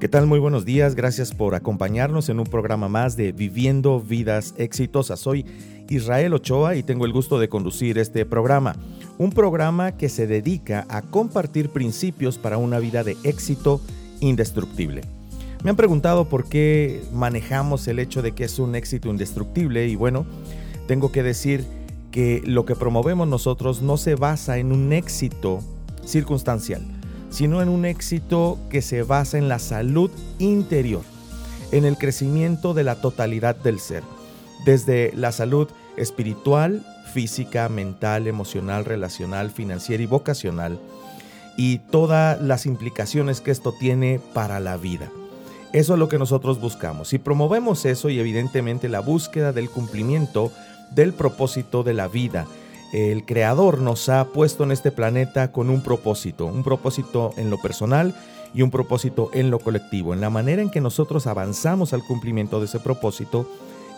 ¿Qué tal? Muy buenos días. Gracias por acompañarnos en un programa más de Viviendo Vidas Exitosas. Soy Israel Ochoa y tengo el gusto de conducir este programa. Un programa que se dedica a compartir principios para una vida de éxito indestructible. Me han preguntado por qué manejamos el hecho de que es un éxito indestructible y bueno, tengo que decir que lo que promovemos nosotros no se basa en un éxito circunstancial sino en un éxito que se basa en la salud interior, en el crecimiento de la totalidad del ser, desde la salud espiritual, física, mental, emocional, relacional, financiera y vocacional, y todas las implicaciones que esto tiene para la vida. Eso es lo que nosotros buscamos. Y promovemos eso y evidentemente la búsqueda del cumplimiento del propósito de la vida, el Creador nos ha puesto en este planeta con un propósito, un propósito en lo personal y un propósito en lo colectivo. En la manera en que nosotros avanzamos al cumplimiento de ese propósito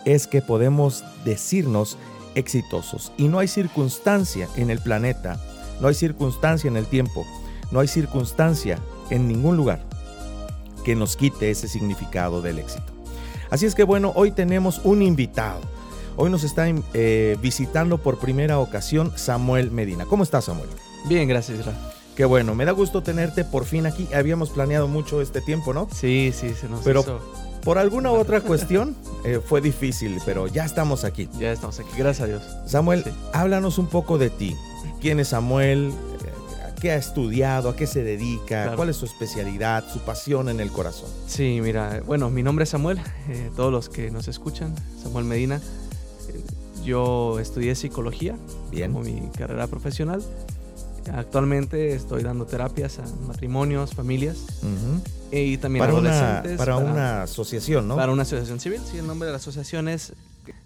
es que podemos decirnos exitosos. Y no hay circunstancia en el planeta, no hay circunstancia en el tiempo, no hay circunstancia en ningún lugar que nos quite ese significado del éxito. Así es que bueno, hoy tenemos un invitado Hoy nos está eh, visitando por primera ocasión Samuel Medina. ¿Cómo estás, Samuel? Bien, gracias, Ra. Qué bueno, me da gusto tenerte por fin aquí. Habíamos planeado mucho este tiempo, ¿no? Sí, sí, se nos Pero por alguna otra cuestión eh, fue difícil, pero ya estamos aquí. Ya estamos aquí, gracias a Dios. Samuel, háblanos un poco de ti. ¿Quién es Samuel? Eh, ¿Qué ha estudiado? ¿A qué se dedica? ¿Cuál es su especialidad? ¿Su pasión en el corazón? Sí, mira, bueno, mi nombre es Samuel. todos los que nos escuchan, Samuel Medina. Yo estudié psicología Bien. como mi carrera profesional. Actualmente estoy dando terapias a matrimonios, familias y también para adolescentes. Una, para, una asociación, ¿no? Para una asociación civil, sí, el nombre de la asociación es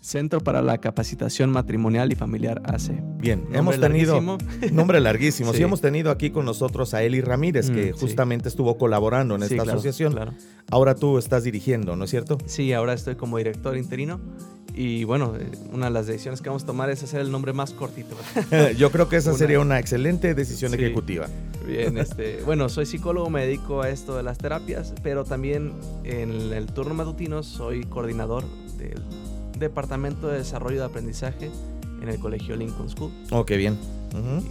Centro para la Capacitación Matrimonial y Familiar AC. Bien, hemos tenido nombre larguísimo. sí. hemos tenido aquí con nosotros a Eli Ramírez, que mm, justamente estuvo colaborando en esta asociación. Claro. Ahora tú estás dirigiendo, ¿no es cierto? Sí, ahora estoy como director interino y bueno, eh, una de las decisiones que vamos a tomar es hacer el nombre más cortito. Yo creo que esa sería una excelente decisión ejecutiva. Bien, este, bueno, soy psicólogo, me dedico a esto de las terapias, pero también en el turno matutino soy coordinador del Departamento de Desarrollo de Aprendizaje en el Colegio Lincoln School. Oh, qué bien.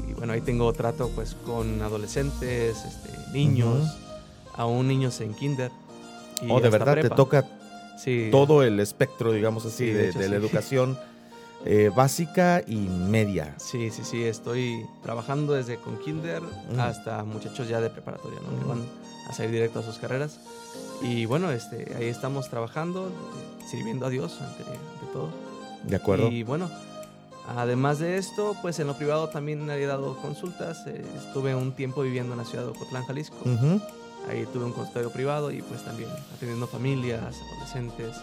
Y bueno, ahí tengo trato pues con adolescentes, este, niños, aún niños en kinder. Y oh, de verdad, te toca todo el espectro, digamos así, de, la educación eh, básica y media. Sí, sí, sí, estoy trabajando desde con kinder hasta muchachos ya de preparatoria, ¿no? Que van a salir directo a sus carreras. Y bueno, este, ahí estamos trabajando, sirviendo a Dios ante, todo. De acuerdo. Y bueno, además de esto, pues en lo privado también he dado consultas. Eh, estuve un tiempo viviendo en la ciudad de Ocotlán, Jalisco. Ahí tuve un consultorio privado y pues también atendiendo familias, adolescentes,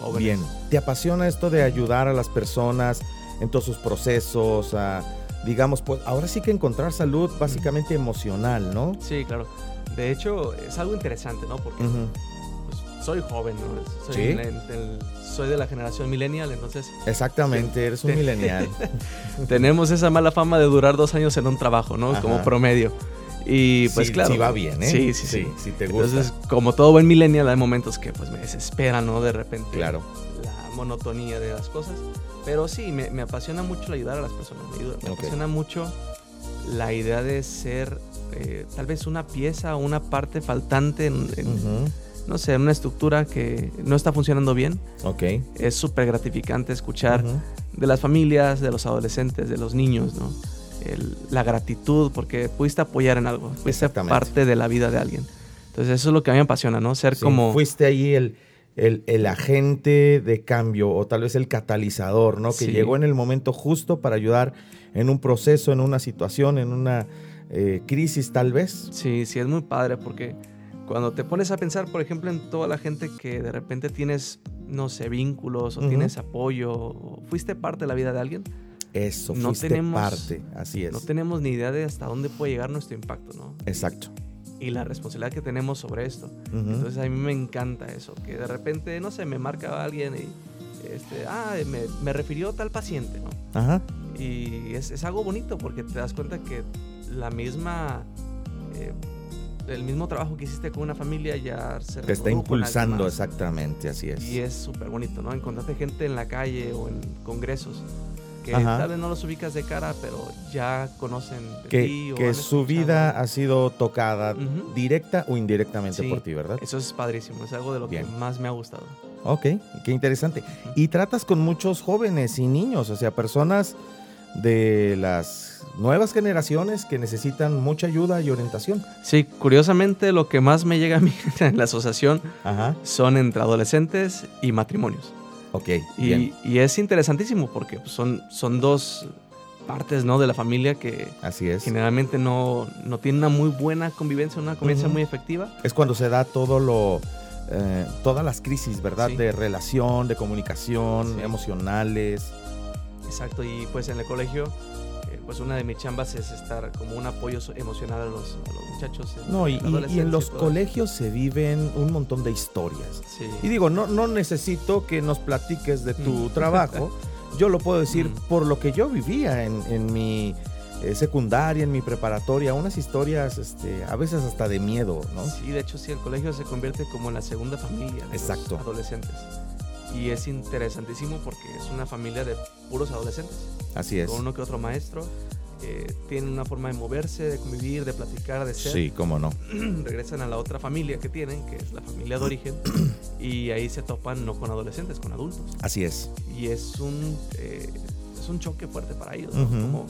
jóvenes. Bien, ¿te apasiona esto de ayudar a las personas en todos sus procesos? A, digamos, pues ahora sí que encontrar salud básicamente emocional, ¿no? Sí, claro. De hecho, es algo interesante, ¿no? Porque pues, soy joven, ¿no? Soy, ¿Sí? soy de la generación millennial, entonces... Exactamente, eres un millennial. tenemos esa mala fama de durar dos años en un trabajo, ¿no? Como promedio. Y pues claro. Sí va bien, ¿eh? Sí, sí, sí. Si te gusta. Entonces, como todo buen millennial, hay momentos que pues me desespera, ¿no? De repente. Claro. La monotonía de las cosas. Pero sí, me, me apasiona mucho la ayudar a las personas. Me, apasiona mucho la idea de ser eh, tal vez una pieza o una parte faltante en, no sé, una estructura que no está funcionando bien. Ok. Es súper gratificante escuchar de las familias, de los adolescentes, de los niños, ¿no? La gratitud porque pudiste apoyar en algo, fuiste parte de la vida de alguien. Entonces eso es lo que a mí me apasiona, ¿no? Ser como... Fuiste ahí el, el, agente de cambio o tal vez el catalizador, ¿no? Que llegó en el momento justo para ayudar en un proceso, en una situación, en una eh, crisis tal vez. Sí, sí, es muy padre porque cuando te pones a pensar, por ejemplo, en toda la gente que de repente tienes, no sé, vínculos o tienes apoyo, o fuiste parte de la vida de alguien, eso, no tenemos, parte, así es. No tenemos ni idea de hasta dónde puede llegar nuestro impacto, ¿no? Exacto. Y la responsabilidad que tenemos sobre esto. Entonces a mí me encanta eso, que de repente, no sé, me marca alguien y, este, ah, me, me refirió tal paciente, ¿no? Ajá. Y es, es, algo bonito porque te das cuenta que la misma, eh, el mismo trabajo que hiciste con una familia ya se Te está impulsando, exactamente, así es. Y es súper bonito, ¿no? Encontrarte gente en la calle o en congresos que Ajá. tal vez no los ubicas de cara, pero ya conocen de ti que, o que su escuchado. vida ha sido tocada directa o indirectamente Sí. por ti, ¿verdad? Eso es padrísimo, es algo de lo Bien. que más me ha gustado. Ok, qué interesante. Y tratas con muchos jóvenes y niños, o sea, personas de las nuevas generaciones que necesitan mucha ayuda y orientación. Sí, curiosamente lo que más me llega a mí en la asociación Ajá, son entre adolescentes y matrimonios. Ok, Y, bien, y es interesantísimo porque pues, son, son dos partes ¿no? de la familia que así es. generalmente no, no tienen una muy buena convivencia, una convivencia muy efectiva. Es cuando se da todo lo, eh, todas las crisis, ¿verdad? Sí. De relación, de comunicación, Sí. emocionales. Exacto, y pues en el colegio, eh, pues una de mis chambas es estar como un apoyo emocional a los, a los muchachos. en No, y, y- en los colegios se viven un montón de historias. Sí. Y digo, no, no necesito que nos platiques de tu Mm. trabajo. Yo lo puedo decir Mm. por lo que yo vivía en, en mi eh, secundaria, en mi preparatoria, unas historias este, a veces hasta de miedo, ¿no? Sí, de hecho sí, el colegio se convierte como en la segunda familia de Exacto. los adolescentes. Y es interesantísimo porque es una familia de puros adolescentes. Así es. Con uno que otro maestro. eh, tienen una forma de moverse, de convivir, de platicar, de ser. Sí, cómo no. Regresan a la otra familia que tienen, que es la familia de origen. y ahí se topan no con adolescentes, con adultos. Así es. Y es un, eh, es un choque fuerte para ellos, ¿no? Ujú. como,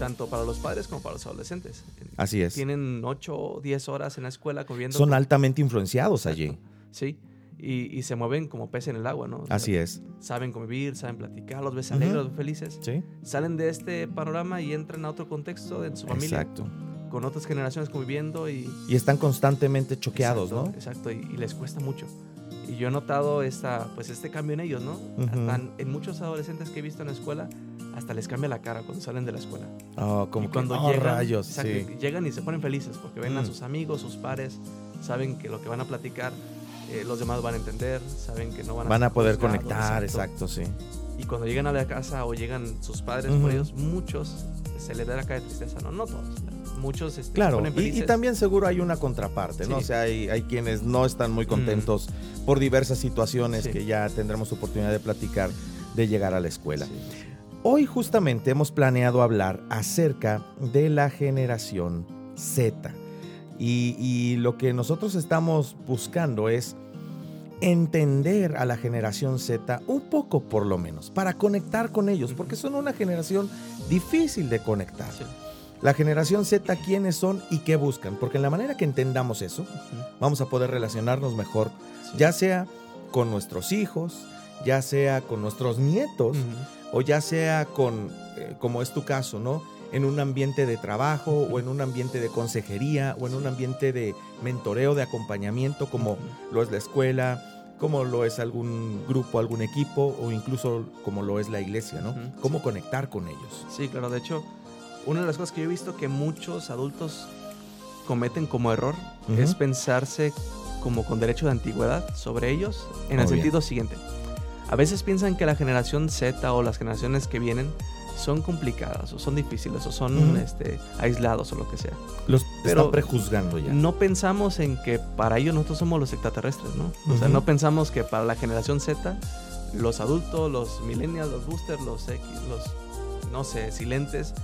tanto para los padres como para los adolescentes. Así es. Tienen 8 o 10 horas en la escuela conviviendo Son con- altamente influenciados allí. Sí. Y, y se mueven como pez en el agua, ¿no? O sea, Así es. Saben convivir, saben platicar, los ves alegres, los ves felices. Sí. Salen de este panorama y entran a otro contexto de su familia, Exacto. con otras generaciones conviviendo y... Y están constantemente choqueados, exacto, ¿no? Exacto, y, y les cuesta mucho. Y yo he notado esta, pues este cambio en ellos, ¿no? Ujú. Hasta en- en muchos adolescentes que he visto en la escuela, hasta les cambia la cara cuando salen de la escuela. Oh, como y que, cuando oh, llegan, rayos, exacto, sí. llegan y se ponen felices porque ven a Mm. sus amigos, sus pares, saben que lo que van a platicar eh, los demás van a entender, saben que no van a Van a poder conectar, exacto, sí. Y cuando llegan a la casa o llegan sus padres por ellos, muchos se les da la cara de tristeza, no, no todos, muchos este, se Claro, ponen y, y también seguro hay una contraparte, ¿no? O sea, hay, hay quienes no están muy contentos por diversas situaciones Sí. que ya tendremos oportunidad de platicar de llegar a la escuela. Sí. Hoy justamente hemos planeado hablar acerca de la generación Z. Y, y lo que nosotros estamos buscando es entender a la generación Z un poco por lo menos, para conectar con ellos, porque son una generación difícil de conectar. Sí. La generación Z, quiénes son y qué buscan, porque en la manera que entendamos eso, vamos a poder relacionarnos mejor, Sí. ya sea con nuestros hijos, ya sea con nuestros nietos, o ya sea con, eh, como es tu caso, ¿no? En un ambiente de trabajo o en un ambiente de consejería o en un ambiente de mentoreo, de acompañamiento, como lo es la escuela, como lo es algún grupo, algún equipo o incluso como lo es la iglesia, ¿no? Cómo conectar con ellos. Sí, claro. De hecho, una de las cosas que yo he visto que muchos adultos cometen como error es pensarse como con derecho de antigüedad sobre ellos en Muy el bien. sentido siguiente. A veces piensan que la generación Z o las generaciones que vienen son complicadas o son difíciles o son este, aislados o lo que sea. Los Pero están prejuzgando ya. No pensamos en que para ellos nosotros somos los extraterrestres, ¿no? O sea, no pensamos que para la generación Z, los adultos, los millennials, los boosters, los X, los, no sé, silentes,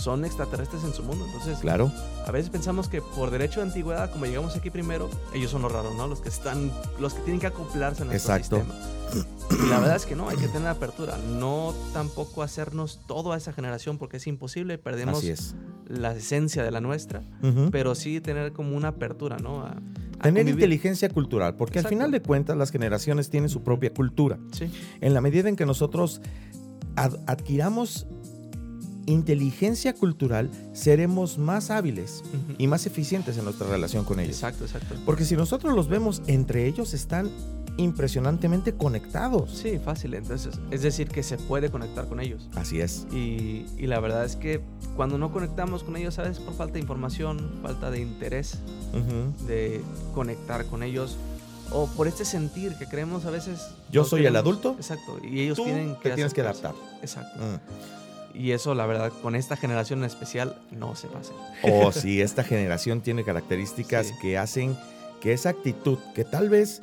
son extraterrestres en su mundo. Entonces, Claro. a veces pensamos que por derecho de antigüedad, como llegamos aquí primero, ellos son los raros, ¿no? Los que están, los que tienen que acoplarse a nuestro Exacto. sistema. Y la verdad es que no, hay que tener apertura. No tampoco hacernos todo a esa generación porque es imposible, perdemos es. la esencia de la nuestra, pero sí tener como una apertura, ¿no? A, a Tener convivir. inteligencia cultural, porque al final de cuentas las generaciones tienen su propia cultura. Sí, En la medida en que nosotros ad- adquiramos inteligencia cultural, seremos más hábiles y más eficientes en nuestra relación con ellos. exacto, exacto. Porque si nosotros los vemos entre ellos, están impresionantemente conectados. Sí, fácil. Entonces, es decir, que se puede conectar con ellos. Así es. Y, y la verdad es que cuando no conectamos con ellos, ¿sabes? Por falta de información, falta de interés de conectar con ellos. O por este sentir que creemos a veces. Yo soy el adulto, Exacto. Y ellos Tú tienen que te tienes que adaptar. Exacto. Mm. Y eso, la verdad, con esta generación en especial, no se va a hacer. Oh, sí, esta generación tiene características que hacen que esa actitud, que tal vez,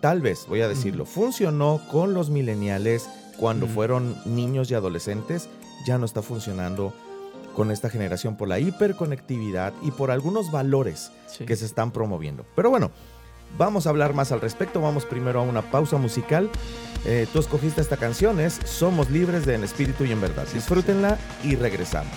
tal vez, voy a decirlo, funcionó con los millennials cuando fueron niños y adolescentes, ya no está funcionando con esta generación por la hiperconectividad y por algunos valores que se están promoviendo. Pero bueno, vamos a hablar más al respecto. Vamos primero a una pausa musical. Eh, tú escogiste esta canción, es Somos libres de en espíritu y en verdad. Disfrútenla y regresamos.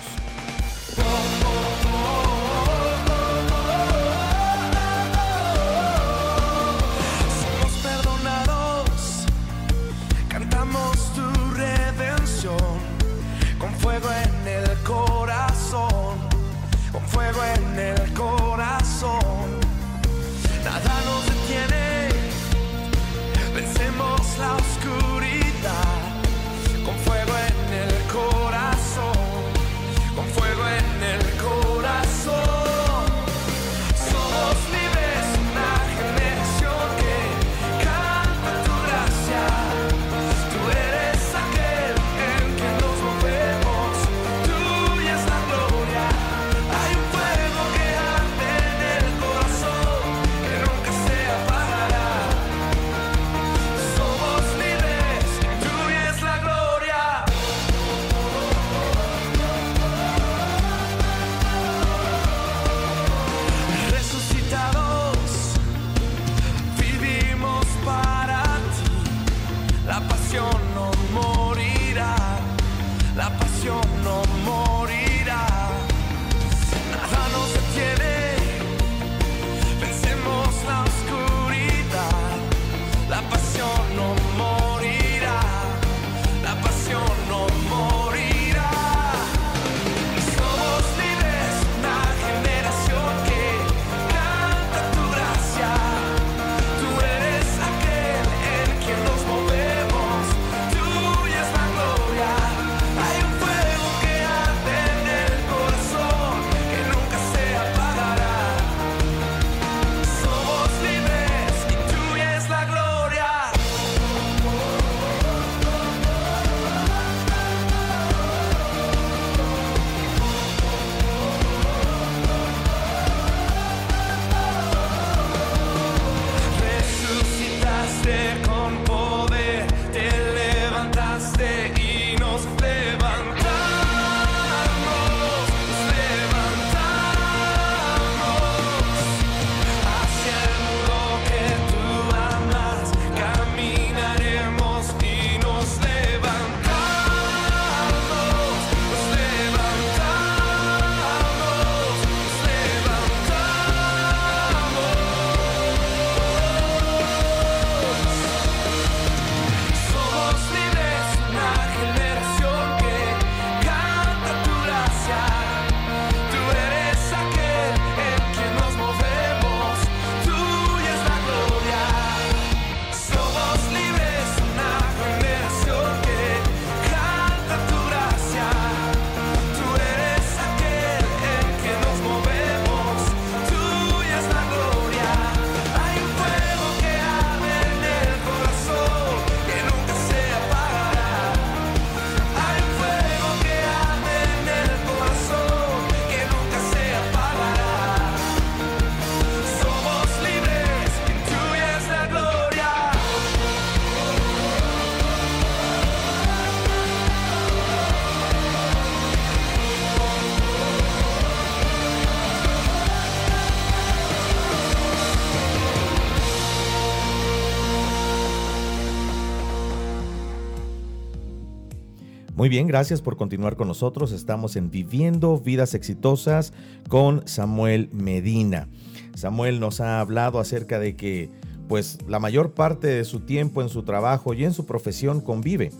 Muy bien, gracias por continuar con nosotros. Estamos en Viviendo Vidas Exitosas con Samuel Medina. Samuel nos ha hablado acerca de que pues la mayor parte de su tiempo en su trabajo y en su profesión convive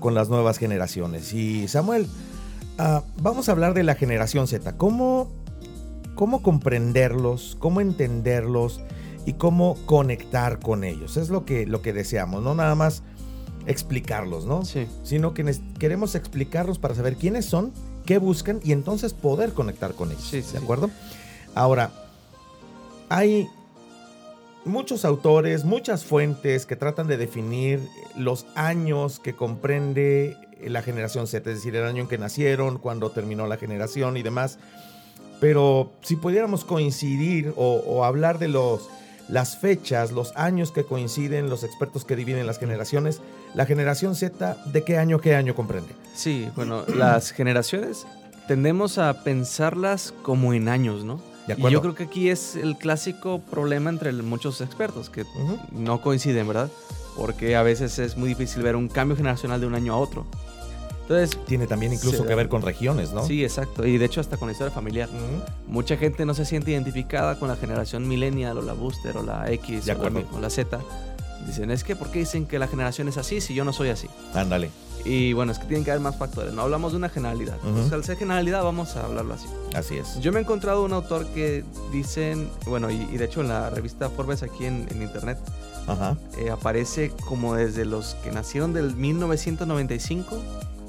con las nuevas generaciones. Y Samuel, ah, vamos a hablar de la generación Z. ¿Cómo, ¿Cómo comprenderlos? ¿Cómo entenderlos? Y cómo conectar con ellos. Es lo que, lo que deseamos, no nada más explicarlos, ¿no? Sí. Sino que queremos explicarlos para saber quiénes son, qué buscan y entonces poder conectar con ellos. Sí, ¿De acuerdo? Ahora, hay muchos autores, muchas fuentes que tratan de definir los años que comprende la generación Z, es decir, el año en que nacieron, cuando terminó la generación y demás. Pero si pudiéramos coincidir o, hablar de los, las fechas, los años que coinciden, los expertos que dividen las generaciones, la generación Z, ¿de qué año, qué año comprende? Sí, bueno, las generaciones tendemos a pensarlas como en años, ¿no? y yo creo que aquí es el clásico problema entre muchos expertos, que no coinciden, ¿verdad? Porque a veces es muy difícil ver un cambio generacional de un año a otro. Entonces, Tiene también incluso que ver con regiones, ¿no? Sí, exacto. Y de hecho hasta con la historia familiar. Mucha gente no se siente identificada con la generación millennial o la booster o la X o la, Z. Dicen, es que ¿por qué dicen que la generación es así si yo no soy así? Ándale. Y bueno, es que tienen que haber más factores. No hablamos de una generalidad. Entonces, al ser generalidad, vamos a hablarlo así. Así es. Yo me he encontrado un autor que dicen, bueno, y, de hecho en la revista Forbes aquí en, internet, eh, aparece como desde los que nacieron del 1995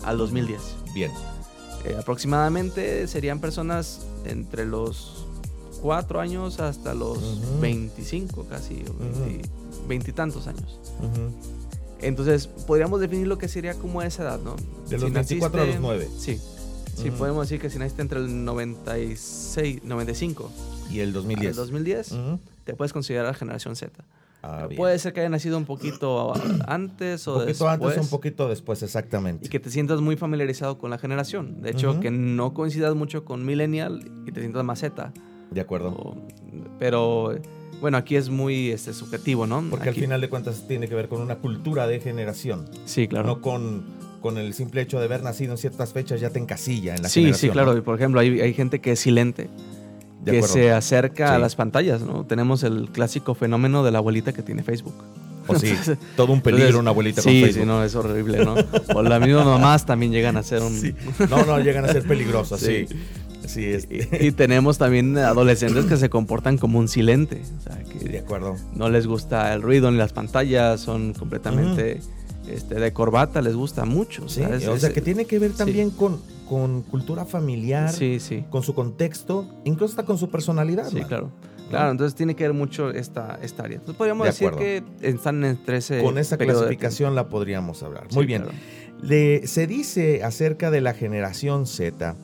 al 2010. Bien. Eh, aproximadamente serían personas entre los 4 años hasta los 25 casi, veintitantos años. Entonces, podríamos definir lo que sería como esa edad, ¿no? De los 24 a los 9. Sí. Sí, podemos decir que si naciste entre el 96, 95 y el 2010. El 2010, te puedes considerar generación Z. Ah, Puede ser que haya nacido un poquito antes o después. Un poquito antes, un poquito después, exactamente. Y que te sientas muy familiarizado con la generación. De hecho, que no coincidas mucho con Millennial y te sientas más Z. De acuerdo. pero bueno, aquí es muy este, subjetivo, ¿no? Porque al final de cuentas tiene que ver con una cultura de generación. Sí, claro. No con, con el simple hecho de haber nacido en ciertas fechas ya te encasilla en la sí, generación. Sí, sí, claro. Por ejemplo, hay, hay gente que es silente que se acerca a las pantallas, ¿no? Tenemos el clásico fenómeno de la abuelita que tiene Facebook. O sí, todo un peligro una abuelita con Facebook. Sí, no, es horrible, ¿no? O las mismas mamás también llegan a ser un... No, no, llegan a ser peligrosas, sí. sí. y, tenemos también adolescentes que se comportan como un silente. O sea, que de acuerdo. No les gusta el ruido ni las pantallas, son completamente este, de corbata, les gusta mucho. Sí, o sea, que tiene que ver también con con cultura familiar, sí, sí. con su contexto, incluso hasta con su personalidad. Sí, claro. Claro, entonces tiene que ver mucho esta, esta área. Entonces podríamos decir que están entre ese. Con esa clasificación la podríamos hablar. Muy bien. se dice acerca de la generación Z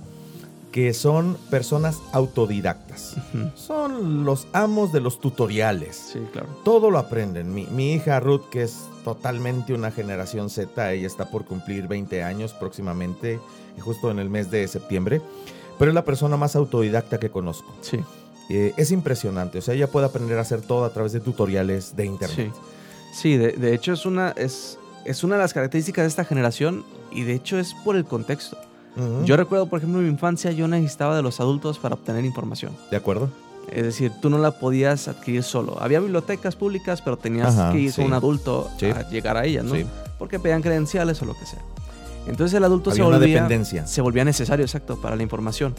que son personas autodidactas. Son los amos de los tutoriales. Sí, claro. Todo lo aprenden. Mi, mi, hija Ruth, que es totalmente una generación Z, ella está por cumplir 20 años próximamente justo en el mes de septiembre, pero es la persona más autodidacta que conozco. Sí. Eh, es impresionante, o sea, ella puede aprender a hacer todo a través de tutoriales de internet. Sí, de, hecho es una, es, es una de las características de esta generación y de hecho es por el contexto. Yo recuerdo, por ejemplo, en mi infancia yo necesitaba de los adultos para obtener información. ¿De acuerdo? Es decir, tú no la podías adquirir solo. Había bibliotecas públicas, pero tenías que ir con un adulto a llegar a ellas, ¿no? Porque pedían credenciales o lo que sea. Entonces el adulto se volvía, se volvía necesario, exacto, para la información.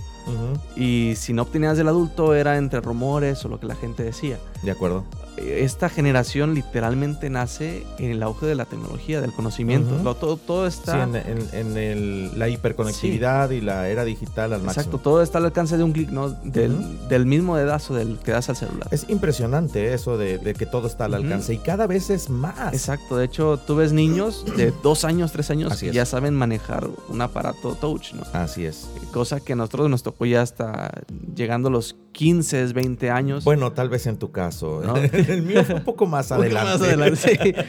Y si no obtenías del adulto era entre rumores o lo que la gente decía. De acuerdo esta generación literalmente nace en el auge de la tecnología, del conocimiento. todo, todo, está. Sí, en, la hiperconectividad y la era digital al máximo. Exacto, todo está al alcance de un clic, ¿no? Del, mismo dedazo del que das al celular. Es impresionante eso de, que todo está al alcance y cada vez es más. Exacto, de hecho, tú ves niños de dos años, tres años que ya saben manejar un aparato touch, ¿no? Así es. Cosa que a nosotros nos tocó ya hasta llegando a los 15, 20 años. Bueno, tal vez en tu caso. ¿no? el mío fue un poco más adelante.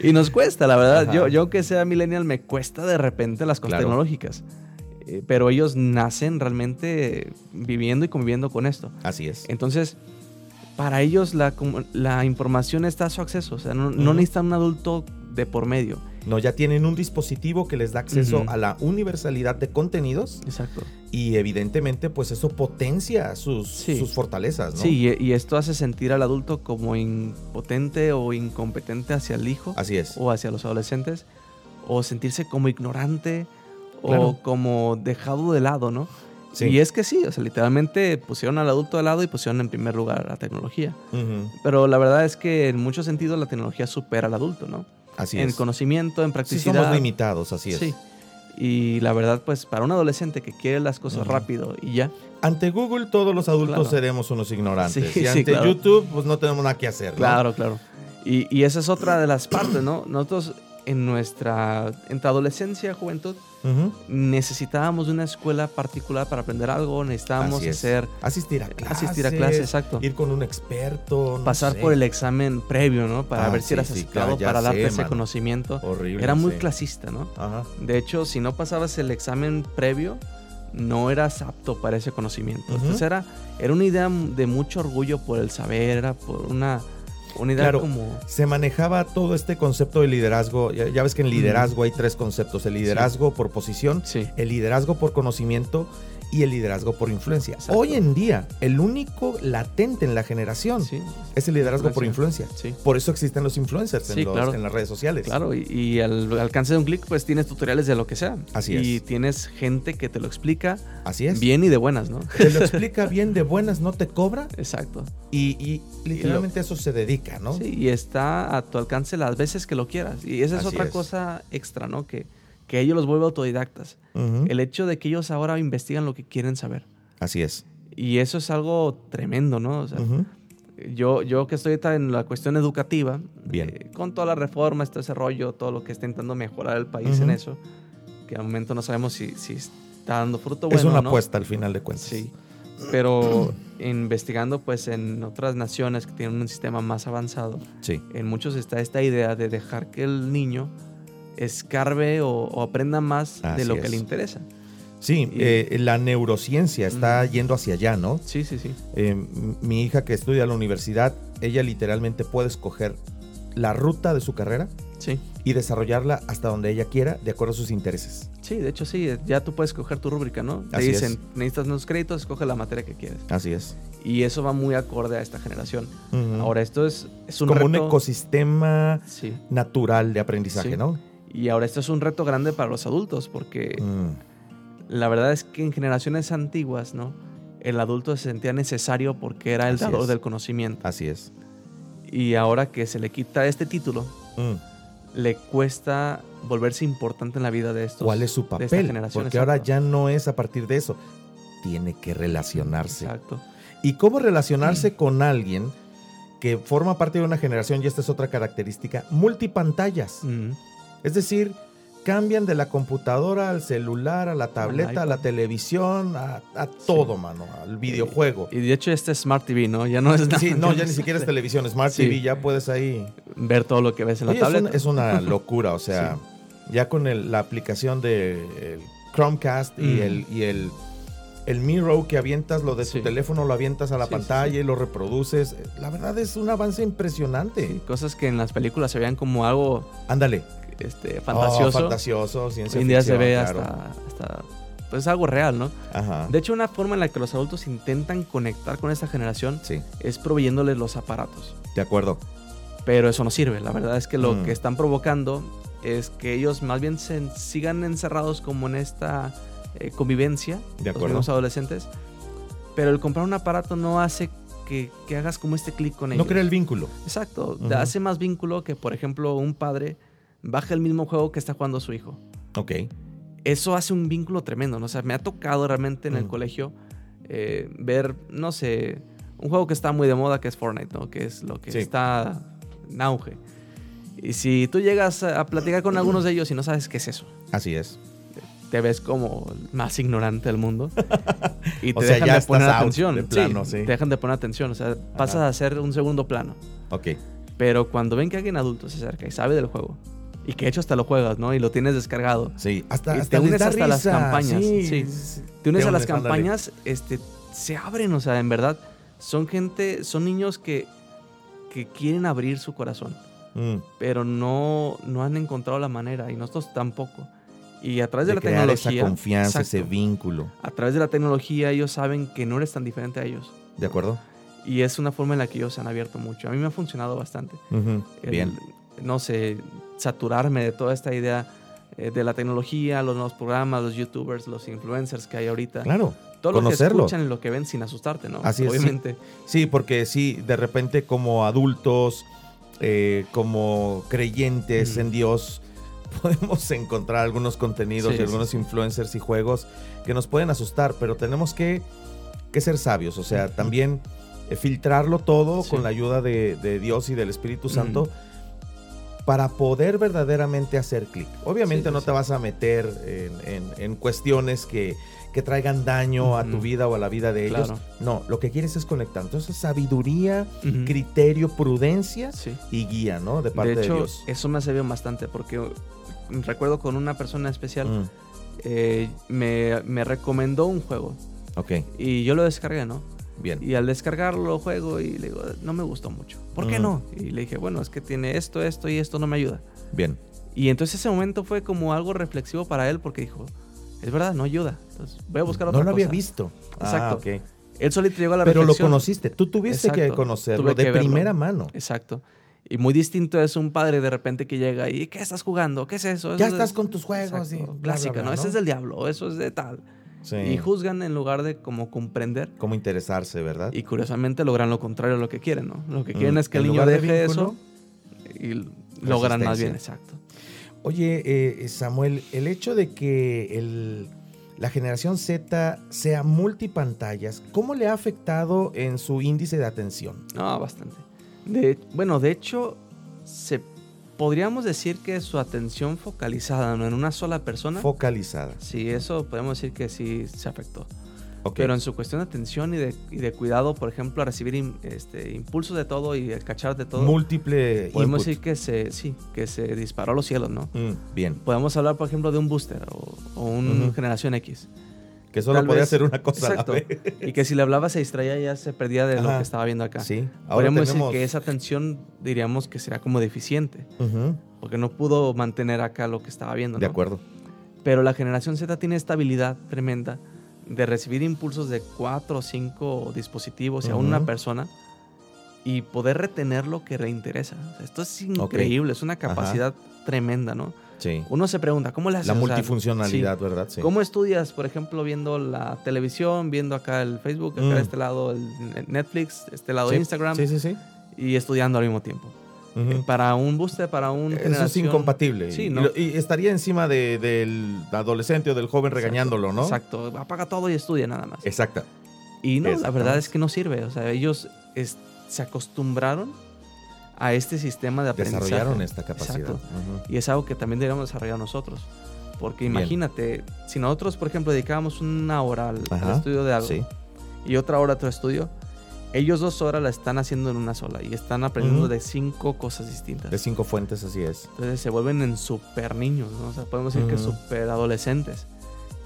Y nos cuesta, la verdad. Yo, yo que sea millennial, me cuesta de repente las cosas tecnológicas. Eh, pero ellos nacen realmente viviendo y conviviendo con esto. Así es. Entonces, para ellos la, la información está a su acceso. O sea, no, no necesitan un adulto de por medio. No, ya tienen un dispositivo que les da acceso a la universalidad de contenidos. Exacto. Y evidentemente, pues eso potencia sus, sus fortalezas, ¿no? Sí, y, esto hace sentir al adulto como impotente o incompetente hacia el hijo. Así es. O hacia los adolescentes. O sentirse como ignorante o como dejado de lado, ¿no? Sí. Y es que sí, o sea, literalmente pusieron al adulto de lado y pusieron en primer lugar la tecnología. Pero la verdad es que en muchos sentidos la tecnología supera al adulto, ¿no? Así en conocimiento, en practicidad. Sí, somos limitados, así es. Sí. Y la verdad, pues para un adolescente que quiere las cosas rápido y ya. Ante Google todos los adultos seremos unos ignorantes. y ante YouTube pues no tenemos nada que hacer. Claro, claro. Y, y, esa es otra de las partes, ¿no? Nosotros en nuestra, en adolescencia, juventud, necesitábamos una escuela particular para aprender algo, necesitábamos hacer... Asistir a clases. Asistir a clases, exacto. Ir con un experto. Pasar por el examen previo, ¿no? Para ah, ver si eras aceptado, para darte ese conocimiento. Horrible. Era muy clasista, ¿no? De hecho, si no pasabas el examen previo, no eras apto para ese conocimiento. Entonces era, era una idea de mucho orgullo por el saber, era por una claro, como... Se manejaba todo este concepto de liderazgo. Ya, ves que en liderazgo hay tres conceptos. El liderazgo por posición, el liderazgo por conocimiento y el liderazgo por influencia. Hoy en día, el único latente en la generación es el liderazgo por influencia. Por eso existen los influencers en, las redes sociales. Claro, y, al alcance de un clic, pues tienes tutoriales de lo que sea. Así es. Y tienes gente que te lo explica. Así es. Bien y de buenas, ¿no? Te lo explica bien de buenas, no te cobra. Exacto. Y, literalmente eso se dedica, ¿no? Sí, y está a tu alcance las veces que lo quieras. Y esa es otra cosa extra, ¿no? Que que ellos los vuelve autodidactas. El hecho de que ellos ahora investigan lo que quieren saber. Así es. Y eso es algo tremendo, ¿no? yo, yo que estoy en la cuestión educativa, Bien. Eh, con toda la reforma, este ese rollo, todo lo que está intentando mejorar el país en eso, que al momento no sabemos si, si está dando fruto bueno. Es una apuesta al final de cuentas. Sí. Pero investigando pues en otras naciones que tienen un sistema más avanzado, sí. en muchos está esta idea de dejar que el niño escarbe o, aprenda más de lo que le interesa. Sí, eh, la neurociencia está yendo hacia allá, ¿no? Sí, sí, sí. Eh, mi hija que estudia en la universidad, ella literalmente puede escoger la ruta de su carrera sí. y desarrollarla hasta donde ella quiera, de acuerdo a sus intereses. Sí, de hecho sí, ya tú puedes escoger tu rúbrica, ¿no? Te dicen, necesitas unos créditos, escoge la materia que quieres. Así es. Y eso va muy acorde a esta generación. Ahora, esto es, es un Como un ecosistema natural de aprendizaje, ¿no? Y ahora esto es un reto grande para los adultos porque mm. la verdad es que en generaciones antiguas, ¿no? El adulto se sentía necesario porque era el dador del conocimiento. Así es. Y ahora que se le quita este título, mm. le cuesta volverse importante en la vida de estos. ¿Cuál es su papel? Porque ahora ya no es a partir de eso. Tiene que relacionarse. Exacto. ¿Y cómo relacionarse mm. con alguien que forma parte de una generación? Y esta es otra característica: multipantallas. Es decir, cambian de la computadora al celular, a la tableta, a la televisión, a, todo, mano, al videojuego. Y de hecho este es Smart TV, ¿no? Ya no es nada. Sí, no, ya ni siquiera es televisión, Smart TV, ya puedes ahí... Ver todo lo que ves en la tableta. Es una, locura, o sea, ya con la aplicación de Chromecast y, el, y el el Miro que avientas lo de tu teléfono, lo avientas a la pantalla y lo reproduces. La verdad es un avance impresionante. cosas que en las películas se veían como algo. Ándale este, fantasioso. Oh, fantasioso, ciencia Hoy en día se ve hasta, Pues algo real, ¿no? Ajá. De hecho, una forma en la que los adultos intentan conectar con esta generación es proveyéndoles los aparatos. De acuerdo. Pero eso no sirve. La verdad es que lo mm. que están provocando es que ellos más bien se sigan encerrados como en esta eh, convivencia. De acuerdo. Los adolescentes. Pero el comprar un aparato no hace que, hagas como este clic con ellos. No crea el vínculo. Exacto. Hace más vínculo que, por ejemplo, un padre baja el mismo juego que está jugando su hijo. Ok. Eso hace un vínculo tremendo, ¿no? O sea, me ha tocado realmente en el mm. colegio eh, ver, no sé, un juego que está muy de moda que es Fortnite, ¿no? Que es lo que está en auge. Y si tú llegas a platicar con algunos de ellos y no sabes qué es eso. Así es. Te ves como más ignorante del mundo. Y te dejan de poner atención. plano, Te dejan de poner atención. O sea, pasas a ser un segundo plano. Ok. Pero cuando ven que alguien adulto se acerca y sabe del juego, y que hecho hasta lo juegas, ¿no? Y lo tienes descargado. Sí, hasta, te unes hasta las campañas. Sí, Te unes a las campañas, este, se abren, o sea, en verdad, son gente, son niños que, que quieren abrir su corazón, mm. pero no, no han encontrado la manera, y nosotros tampoco. Y a través de, la tecnología. Esa confianza, ese vínculo. A través de la tecnología, ellos saben que no eres tan diferente a ellos. De acuerdo. Y es una forma en la que ellos se han abierto mucho. A mí me ha funcionado bastante. Bien. No sé, saturarme de toda esta idea eh, de la tecnología, los nuevos programas, los youtubers, los influencers que hay ahorita. Claro. Todo lo que escuchan y lo que ven sin asustarte, ¿no? Así Obviamente. es. Sí. porque sí, de repente como adultos, eh, como creyentes en Dios, podemos encontrar algunos contenidos y algunos influencers y juegos que nos pueden asustar, pero tenemos que, ser sabios, o sea, también eh, filtrarlo todo con la ayuda de, Dios y del Espíritu Santo para poder verdaderamente hacer clic. Obviamente no te vas a meter en, cuestiones que, traigan daño a tu vida o a la vida de ellos. No, lo que quieres es conectar. Entonces, sabiduría, criterio, prudencia y guía, ¿no? De parte de, hecho, Dios. Eso me ha servido bastante porque recuerdo con una persona especial mm. eh, me, me recomendó un juego. Ok. Y yo lo descargué, ¿no? Bien. Y al descargarlo juego y le digo, no me gustó mucho. ¿Por qué no? Y le dije, bueno, es que tiene esto, esto y esto no me ayuda. Bien. Y entonces ese momento fue como algo reflexivo para él porque dijo, es verdad, no ayuda. Entonces voy a buscar otra cosa. No lo había visto. Exacto. Ah, Él solito llegó a la Pero lo conociste, tú tuviste que conocerlo de primera mano. Exacto. Y muy distinto es un padre de repente que llega y ¿qué estás jugando? ¿Qué es eso? ya estás con tus juegos. Y Clásica, ¿no? Ese es del diablo, eso es de tal. Y juzgan en lugar de como comprender. Como interesarse, ¿verdad? Y curiosamente logran lo contrario a lo que quieren, ¿no? Lo que quieren mm. es que el niño deje eso y logran más bien, exacto. Oye, eh, Samuel, el hecho de que el, la generación Z sea multipantallas, ¿cómo le ha afectado en su índice de atención? Ah, bastante. De, bueno, de hecho, se podríamos decir que su atención focalizada ¿no? en una sola persona. Focalizada. Sí, eso podemos decir que sí se afectó. Pero en su cuestión de atención y de, y de cuidado, por ejemplo, a recibir este, impulsos de todo y el cachar de todo. Múltiple. Podemos decir que se, sí, que se disparó a los cielos, ¿no? Mm, bien. Podemos hablar, por ejemplo, de un booster o, o un generación X. Que solo podía hacer una cosa a la vez. Y que si le hablaba se distraía ya se perdía de lo que estaba viendo acá. Sí. Ahora Podríamos decir que esa atención diríamos que será como deficiente. Porque no pudo mantener acá lo que estaba viendo. De acuerdo. Pero la generación Z tiene esta habilidad tremenda de recibir impulsos de cuatro o cinco dispositivos y a una persona y poder retener lo que le interesa. esto es increíble, es una capacidad tremenda, ¿no? Uno se pregunta, ¿cómo le haces? La multifuncionalidad, ¿verdad? ¿Cómo estudias, por ejemplo, viendo la televisión, viendo acá el Facebook, acá de mm. este lado el Netflix, este lado Instagram? Sí, sí, sí. Y estudiando al mismo tiempo. Para un booster, para un Eso es incompatible. Sí, ¿no? y, estaría encima del adolescente o del joven regañándolo, ¿no? Exacto. Apaga todo y estudia nada más. Exacto. Y no, la verdad es que no sirve. O sea, ellos se acostumbraron a este sistema de aprendizaje. Desarrollaron esta capacidad. Y es algo que también deberíamos desarrollar nosotros. Porque imagínate, si nosotros, por ejemplo, dedicábamos una hora al, estudio de algo y otra hora a otro estudio, ellos dos horas la están haciendo en una sola y están aprendiendo de cinco cosas distintas. De cinco fuentes, así es. Entonces se vuelven en super niños, ¿no? O sea, podemos decir que super adolescentes.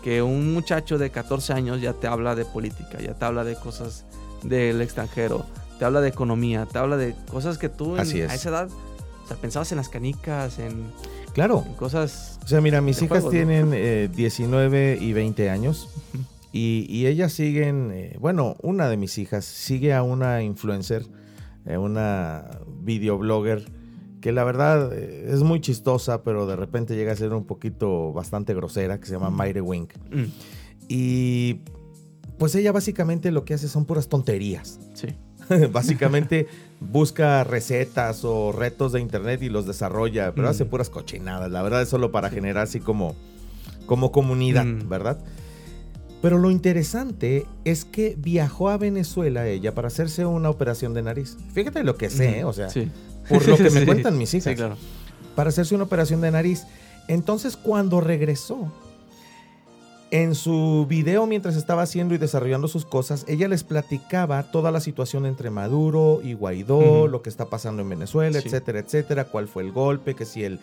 Que un muchacho de 14 años ya te habla de política, ya te habla de cosas del extranjero, te habla de economía, te habla de cosas que tú a esa edad, o sea, pensabas en las canicas, en, claro. cosas. O sea, mira, mis hijas tienen 19 eh, y 20 años y, ellas siguen, eh, bueno, una de mis hijas sigue a una influencer, eh, una videoblogger que la verdad es muy chistosa, pero de repente llega a ser un poquito bastante grosera, que se llama Mayre Wink. Mm. Y pues ella básicamente lo que hace son puras tonterías. Sí. Básicamente busca recetas o retos de internet y los desarrolla, pero hace mm. puras cochinadas. La verdad es solo para generar así como, como comunidad, mm. ¿verdad? Pero lo interesante es que viajó a Venezuela ella para hacerse una operación de nariz. Fíjate lo que sé, ¿eh? o sea, por lo que me cuentan mis hijas. claro. Para hacerse una operación de nariz. Entonces, cuando regresó, en su video, mientras estaba haciendo y desarrollando sus cosas, ella les platicaba toda la situación entre Maduro y Guaidó, lo que está pasando en Venezuela, etcétera, etcétera, cuál fue el golpe, que si el,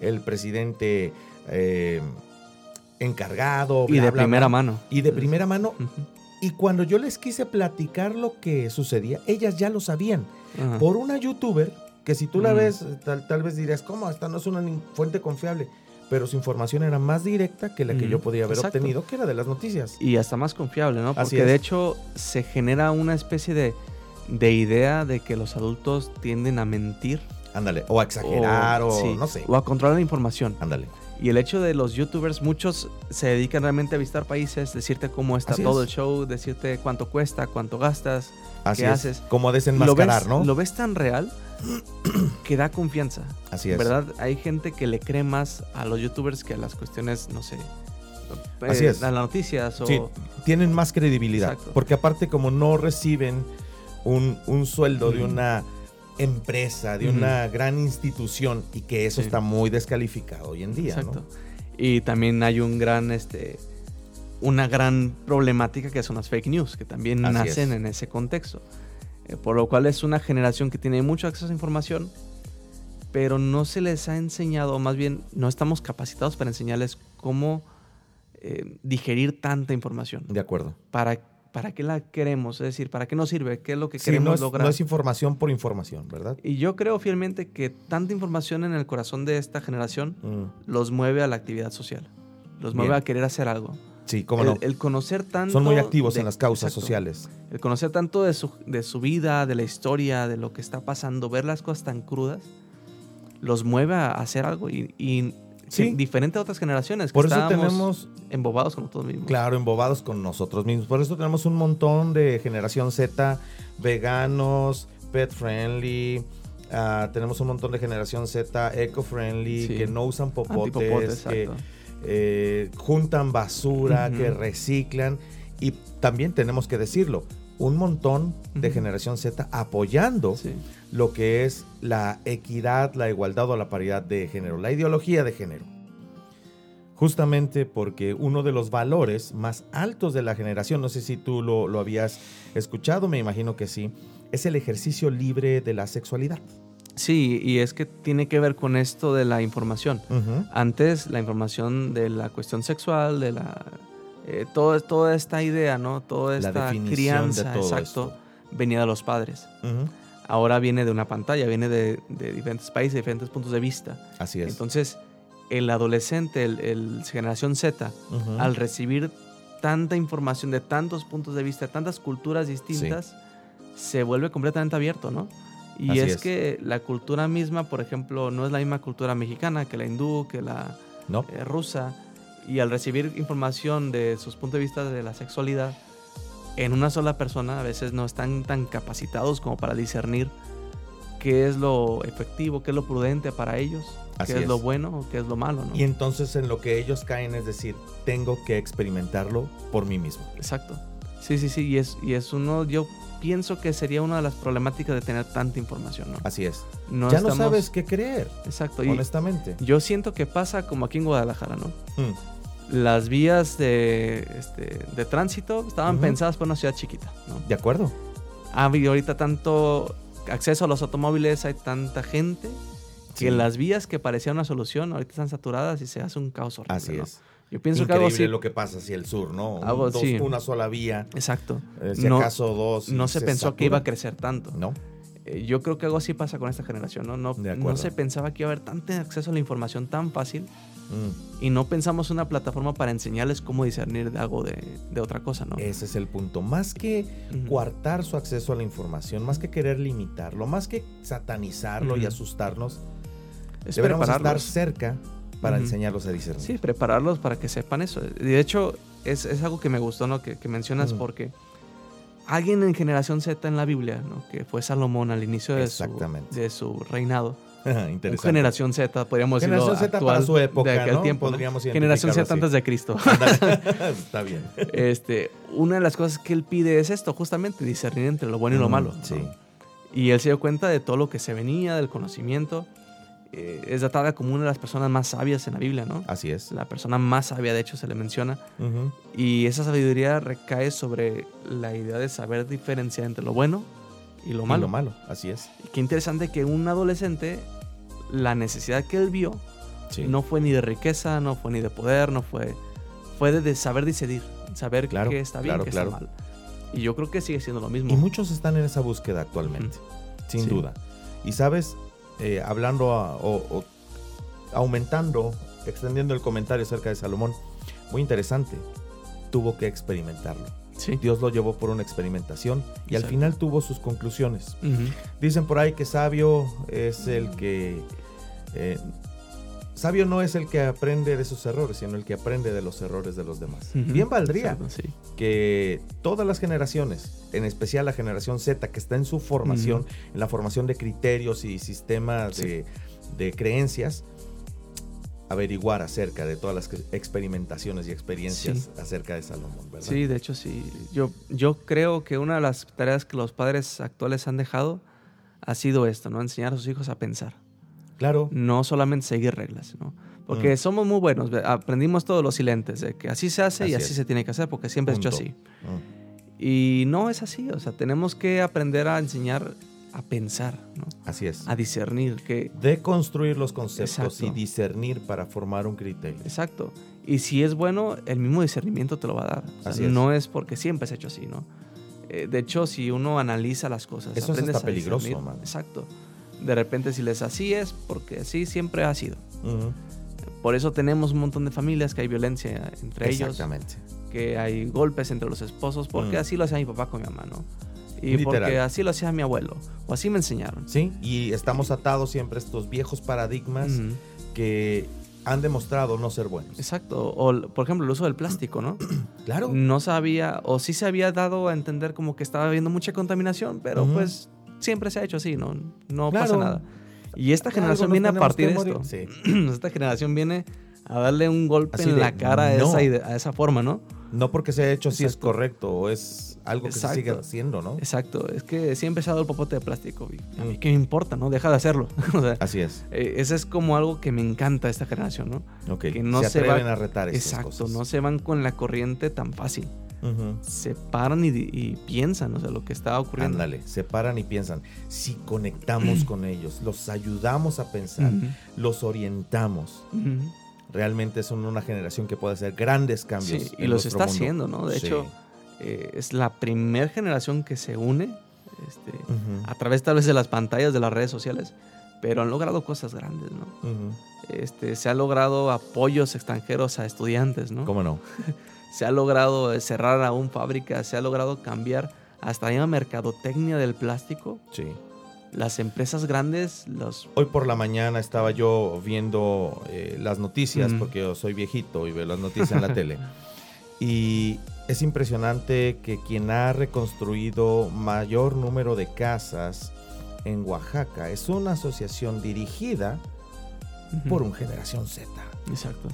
el presidente eh, encargado. y de primera mano. Y de primera mano. Y cuando yo les quise platicar lo que sucedía, ellas ya lo sabían. Por una youtuber que si tú la ves, tal, tal vez dirías, ¿cómo? Esta no es una fuente confiable pero su información era más directa que la que yo podía haber obtenido, que era de las noticias. Y hasta más confiable, ¿no? Porque de hecho se genera una especie de, de, idea de que los adultos tienden a mentir. Ándale, o a exagerar, o, no sé. O a controlar la información. Ándale. Y el hecho de los youtubers, muchos se dedican realmente a visitar países, decirte cómo está todo el show, decirte cuánto cuesta, cuánto gastas, Así qué es. haces. Como desenmascarar, lo ves, ¿no? Lo ves tan real que da confianza. Así es. ¿Verdad? Hay gente que le cree más a los youtubers que a las cuestiones, no sé, Así eh, es. a las noticias o... Sí, tienen más credibilidad. Exacto. Porque aparte como no reciben un, un sueldo de una empresa, de una gran institución y que eso Sí. está muy descalificado hoy en día, Exacto. Y también hay un gran, este, una gran problemática que son las fake news, que también Así nacen es. en ese contexto. Eh, por lo cual es una generación que tiene mucho acceso a información, pero no se les ha enseñado, más bien no estamos capacitados para enseñarles cómo eh, digerir tanta información. De acuerdo. ¿Para, ¿Para qué la queremos? Es decir, ¿para qué nos sirve? ¿Qué es lo que Sí, queremos no es, lograr? no es información por información, ¿verdad? Y yo creo fielmente que tanta información en el corazón de esta generación Mm, los mueve a la actividad social. Los mueve Bien. a querer hacer algo. Sí, cómo el, no. el conocer tanto. Son muy activos de- en las causas exacto. sociales. El conocer tanto de su, de su vida, de la historia, de lo que está pasando, ver las cosas tan crudas, los mueve a hacer algo. Y, y Sí. diferente a otras generaciones. Que Por eso tenemos, embobados con nosotros mismos. claro, embobados con nosotros mismos. Por eso tenemos un montón de generación Z, veganos, pet friendly. ah, tenemos un montón de generación Z eco-friendly, Sí. que no usan popotes, que. Eh, juntan basura, que reciclan. Y también tenemos que decirlo, un montón de generación Z apoyando Sí. lo que es la equidad, la igualdad o la paridad de género, la ideología de género. Justamente porque uno de los valores más altos de la generación, no sé si tú lo, lo habías escuchado, me imagino que sí, es el ejercicio libre de la sexualidad. Sí, y es que tiene que ver con esto de la información. Antes la información de la cuestión sexual, de la eh, todo- toda esta idea, ¿no? Toda esta de crianza, exacto, venía de los padres. Ahora viene de una pantalla, viene de, de diferentes países, diferentes puntos de vista. Así es. Entonces, el adolescente, el, el generación Z, al recibir tanta información de tantos puntos de vista, tantas culturas distintas, se vuelve completamente abierto, ¿no? Y Así es, es. que la cultura misma, por ejemplo, no es la misma cultura mexicana que la hindú, que la ¿No? eh, rusa, y al recibir información de sus puntos de vista de la sexualidad en una sola persona, a veces no están tan capacitados como para discernir qué es lo efectivo, qué es lo prudente para ellos, Así qué es, es. lo bueno o qué es lo malo, ¿no? Y entonces en lo que ellos caen es decir, tengo que experimentarlo por mí mismo. Exacto. Sí, sí, sí, y es, y es uno, yo pienso que sería una de las problemáticas de tener tanta información, ¿no? Así es. No ya no sabes qué creer, Exacto. Y honestamente. yo siento que pasa como aquí en Guadalajara, ¿no? Mm, Las vías de, este, de tránsito estaban pensadas para una ciudad chiquita, ¿no? De acuerdo. Ha habido ahorita tanto acceso a los automóviles, hay tanta gente que las vías que parecían una solución ahorita están saturadas y se hace un caos horrible. Así ¿no? es. Yo pienso Increíble que algo así. lo que pasa hacia el sur, ¿no? Algo dos- así. Una sola vía, Exacto. eh, si No- acaso dos. No se, pensó que iba a satura. crecer tanto. No, Eh, yo creo que algo así pasa con esta generación, ¿no? No, no se pensaba que iba a haber tanto acceso a la información tan fácil Mm, y no pensamos una plataforma para enseñarles cómo discernir de algo de, de otra cosa, ¿no? ese es el punto. Más que Ujú. coartar su acceso a la información, más que querer limitarlo, más que satanizarlo y asustarnos, Es deberíamos estar cerca para enseñarlos a discernir. Sí, prepararlos para que sepan eso. De hecho, es, es algo que me gustó, ¿no? Que, que mencionas porque alguien en generación Z en la Biblia, ¿no? Que fue Salomón al inicio de su, de su reinado. Interesante. generación Z, podríamos Generación decirlo. Z actual, para su época, de aquel ¿no? tiempo. Generación Z antes de Cristo. Está bien. este, una de las cosas que él pide es esto, justamente, discernir entre lo bueno y lo Mm, malo. ¿no? Sí. Y él se dio cuenta de todo lo que se venía, del conocimiento. Eh, es datada como una de las personas más sabias en la Biblia, ¿no? Así es. La persona más sabia, de hecho, se le menciona. Y esa sabiduría recae sobre la idea de saber diferenciar entre lo bueno y lo Y malo. lo malo, así es. Y qué interesante que un adolescente, la necesidad que él vio, Sí. no fue ni de riqueza, no fue ni de poder, no fue. Fue de, saber decidir, saber Claro, qué está bien, claro, qué claro. está mal. Y yo creo que sigue siendo lo mismo. Y muchos están en esa búsqueda actualmente, sin Sí. duda. Y sabes, Eh, hablando a- o, o aumentando, extendiendo el comentario acerca de Salomón, muy interesante, tuvo que experimentarlo. Sí. Dios lo llevó por una experimentación y al final tuvo sus conclusiones. Dicen por ahí que sabio es el que eh, sabio no es el que aprende de sus errores, sino el que aprende de los errores de los demás. Bien valdría que todas las generaciones, en especial la generación Z, que está en su formación, en la formación de criterios y sistemas de, creencias, averiguar acerca de todas las experimentaciones y experiencias acerca de Salomón, ¿verdad? Sí, de hecho sí. Yo, yo creo que una de las tareas que los padres actuales han dejado ha sido esto, ¿no? Enseñar a sus hijos a pensar. Claro. No solamente seguir reglas, ¿no? Porque mm. somos muy buenos, aprendimos todos los silentes, de que así se hace y así se tiene que hacer, porque siempre es hecho así. Mm. Y no es así, o sea, tenemos que aprender a enseñar a pensar, ¿no? Así es. A discernir. Que... construir los conceptos y discernir para formar un criterio. Exacto. Y si es bueno, el mismo discernimiento te lo va a dar. así No es porque siempre ha hecho así, ¿no? Eh, de hecho, si uno analiza las cosas, eso está peligroso, man. Exacto de repente si les así es, porque así siempre ha sido. Por eso tenemos un montón de familias que hay violencia entre ellos. Que hay golpes entre los esposos, porque así lo hacía mi papá con mi mamá, ¿no? Y porque así lo hacía mi abuelo, o así me enseñaron. Sí, y estamos atados siempre a estos viejos paradigmas que han demostrado no ser buenos. Exacto. O, por ejemplo, el uso del plástico, ¿no? claro. No sabía, o sí se había dado a entender como que estaba habiendo mucha contaminación, pero pues siempre se ha hecho así, no, no pasa nada. Y esta generación viene a partir de esto. esta generación viene a darle un golpe en la cara a, esa, a esa forma, ¿no? No porque se ha hecho así es correcto o es algo que se sigue haciendo, ¿no? Exacto, es que siempre se ha dado el popote de plástico. a mí mm. qué me importa, ¿no? Deja de hacerlo. así es. Eh, ese es como algo que me encanta de esta generación, ¿no? Que no se, atreven a retar Exacto, no se van con la corriente tan fácil se paran y, piensan, o sea, lo que está ocurriendo. Ándale, se paran y piensan. Si conectamos con ellos, los ayudamos a pensar, los orientamos, realmente son una generación que puede hacer grandes cambios. y los está haciendo, ¿no? De hecho, eh, es la primera generación que se une este, a través tal vez de las pantallas de las redes sociales, pero han logrado cosas grandes, ¿no? este, se ha logrado apoyos extranjeros a estudiantes, ¿no? ¿Cómo no? se ha logrado cerrar aún fábricas, se ha logrado cambiar hasta la mercadotecnia del plástico. Sí. Las empresas grandes, los... Hoy por la mañana estaba yo viendo eh, las noticias, porque yo soy viejito y veo las noticias en la tele. Y es impresionante que quien ha reconstruido mayor número de casas en Oaxaca es una asociación dirigida por un generación Z. Exacto.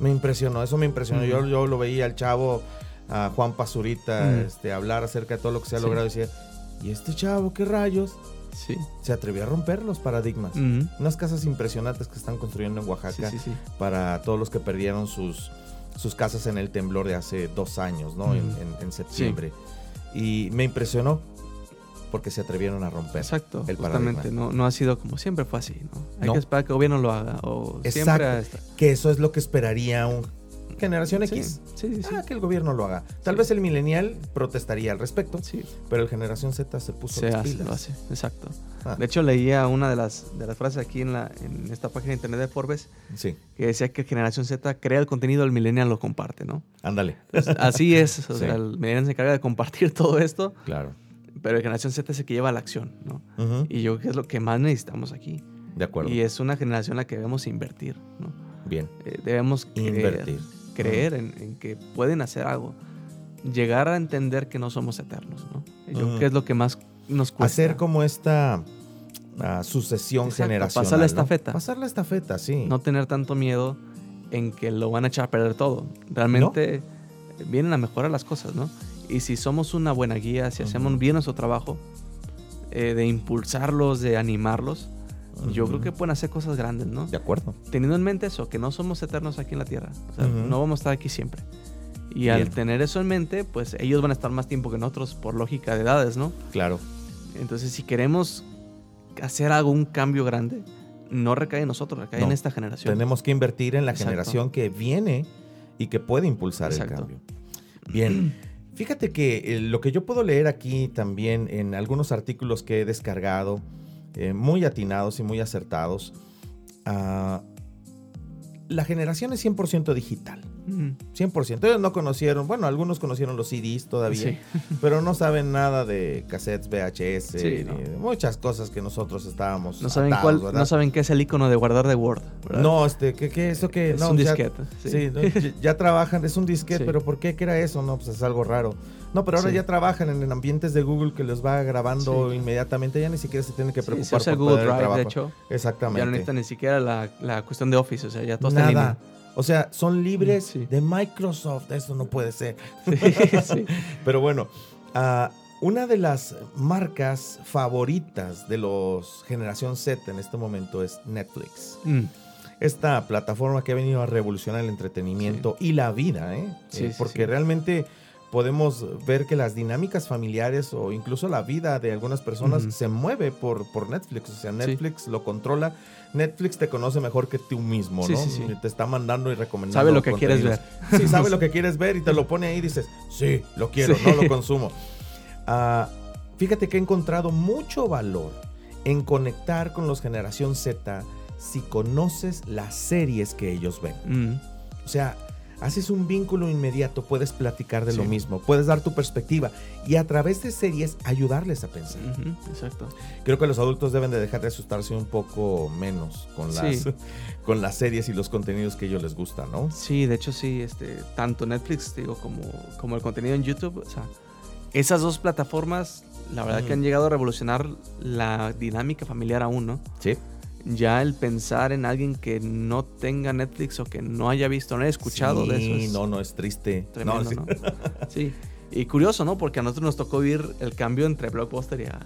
Me impresionó, eso me impresionó. yo, yo lo veía al chavo, a Juan Pazurita, este, hablar acerca de todo lo que se ha logrado y decía, ¿y este chavo qué rayos? Sí. Se atrevió a romper los paradigmas. Unas casas impresionantes que están construyendo en Oaxaca para todos los que perdieron sus, sus casas en el temblor de hace dos años, ¿no? en, en, septiembre. Y me impresionó porque se atrevieron a romper Exacto, el justamente, no, no ha sido como siempre fue así, ¿no? Hay que esperar que el gobierno lo haga o siempre que eso es lo que esperaría un generación X. Sí, sí, sí. Ah, que el gobierno lo haga. Tal vez el millennial protestaría al respecto, sí. pero el generación Z se puso se hace, Lo hace, exacto. Ah. De hecho, leía una de las, de las frases aquí en, la, en esta página de internet de Forbes sí. que decía que generación Z crea el contenido, el millennial lo comparte, ¿no? Ándale. así es. O sea, el millennial se encarga de compartir todo esto. Claro pero la generación Z es el que lleva la acción, ¿no? Y yo creo que es lo que más necesitamos aquí. De acuerdo. Y es una generación a la que debemos invertir, ¿no? Bien. Eh, debemos invertir. creer en, que pueden hacer algo. Llegar a entender que no somos eternos, ¿no? Yo creo que es lo que más nos cuesta. Hacer como esta uh, sucesión generacional. Pasar la estafeta. Pasar la estafeta, sí. No tener tanto miedo en que lo van a echar a perder todo. Realmente vienen a mejorar las cosas, ¿no? Y si somos una buena guía, si hacemos bien nuestro trabajo, eh, de impulsarlos, de animarlos, yo creo que pueden hacer cosas grandes, ¿no? De acuerdo. Teniendo en mente eso, que no somos eternos aquí en la Tierra. O sea, no vamos a estar aquí siempre. Y al tener eso en mente, pues ellos van a estar más tiempo que nosotros por lógica de edades, ¿no? Claro. Entonces, si queremos hacer algún cambio grande, no recae en nosotros, recae en esta generación. Tenemos que invertir en la generación que viene y que puede impulsar el cambio. Bien. Fíjate que eh, lo que yo puedo leer aquí también en algunos artículos que he descargado, eh, muy atinados y muy acertados, ah, la generación es 100% digital. 100%. Ellos no conocieron, bueno, algunos conocieron los CDs todavía, pero no saben nada de cassettes VHS, muchas cosas que nosotros estábamos. No saben, cuál, no saben qué es el icono de guardar de Word. No, este, ¿qué, qué eso que es un disquete. Sí, ya, trabajan, es un disquete, pero ¿por qué? ¿Qué era eso? No, pues es algo raro. No, pero ahora ya trabajan en, ambientes de Google que les va grabando inmediatamente, ya ni siquiera se tienen que preocupar por Google Drive, de hecho. Exactamente. Ya no necesitan ni siquiera la, la, cuestión de Office, o sea, ya todo está en línea. O sea, son libres de Microsoft. Eso no puede ser. Pero bueno, uh, una de las marcas favoritas de los generación Z en este momento es Netflix. Mm. Esta plataforma que ha venido a revolucionar el entretenimiento y la vida, ¿eh? eh porque realmente podemos ver que las dinámicas familiares o incluso la vida de algunas personas se mueve por, por Netflix. O sea, Netflix lo controla Netflix te conoce mejor que tú mismo, ¿no? Sí, Te está mandando y recomendando. Sabe lo que quieres ver. Sí, sabe lo que quieres ver y te lo pone ahí y dices, sí, lo quiero, no lo consumo. Ah, fíjate que he encontrado mucho valor en conectar con los generación Z si conoces las series que ellos ven. Mm. O sea, haces un vínculo inmediato, puedes platicar de lo mismo, puedes dar tu perspectiva y a través de series ayudarles a pensar. exacto. Creo que los adultos deben de dejar de asustarse un poco menos con las, con las series y los contenidos que ellos les gustan, ¿no? Sí, de hecho sí, este, tanto Netflix digo, como, como el contenido en YouTube, o sea, esas dos plataformas, la verdad que han llegado a revolucionar la dinámica familiar aún, ¿no? Sí ya el pensar en alguien que no tenga Netflix o que no haya visto, no haya escuchado de eso. Sí, no, no, es triste. Tremendo, no, sí. Y curioso, ¿no? Porque a nosotros nos tocó vivir el cambio entre Blockbuster y a,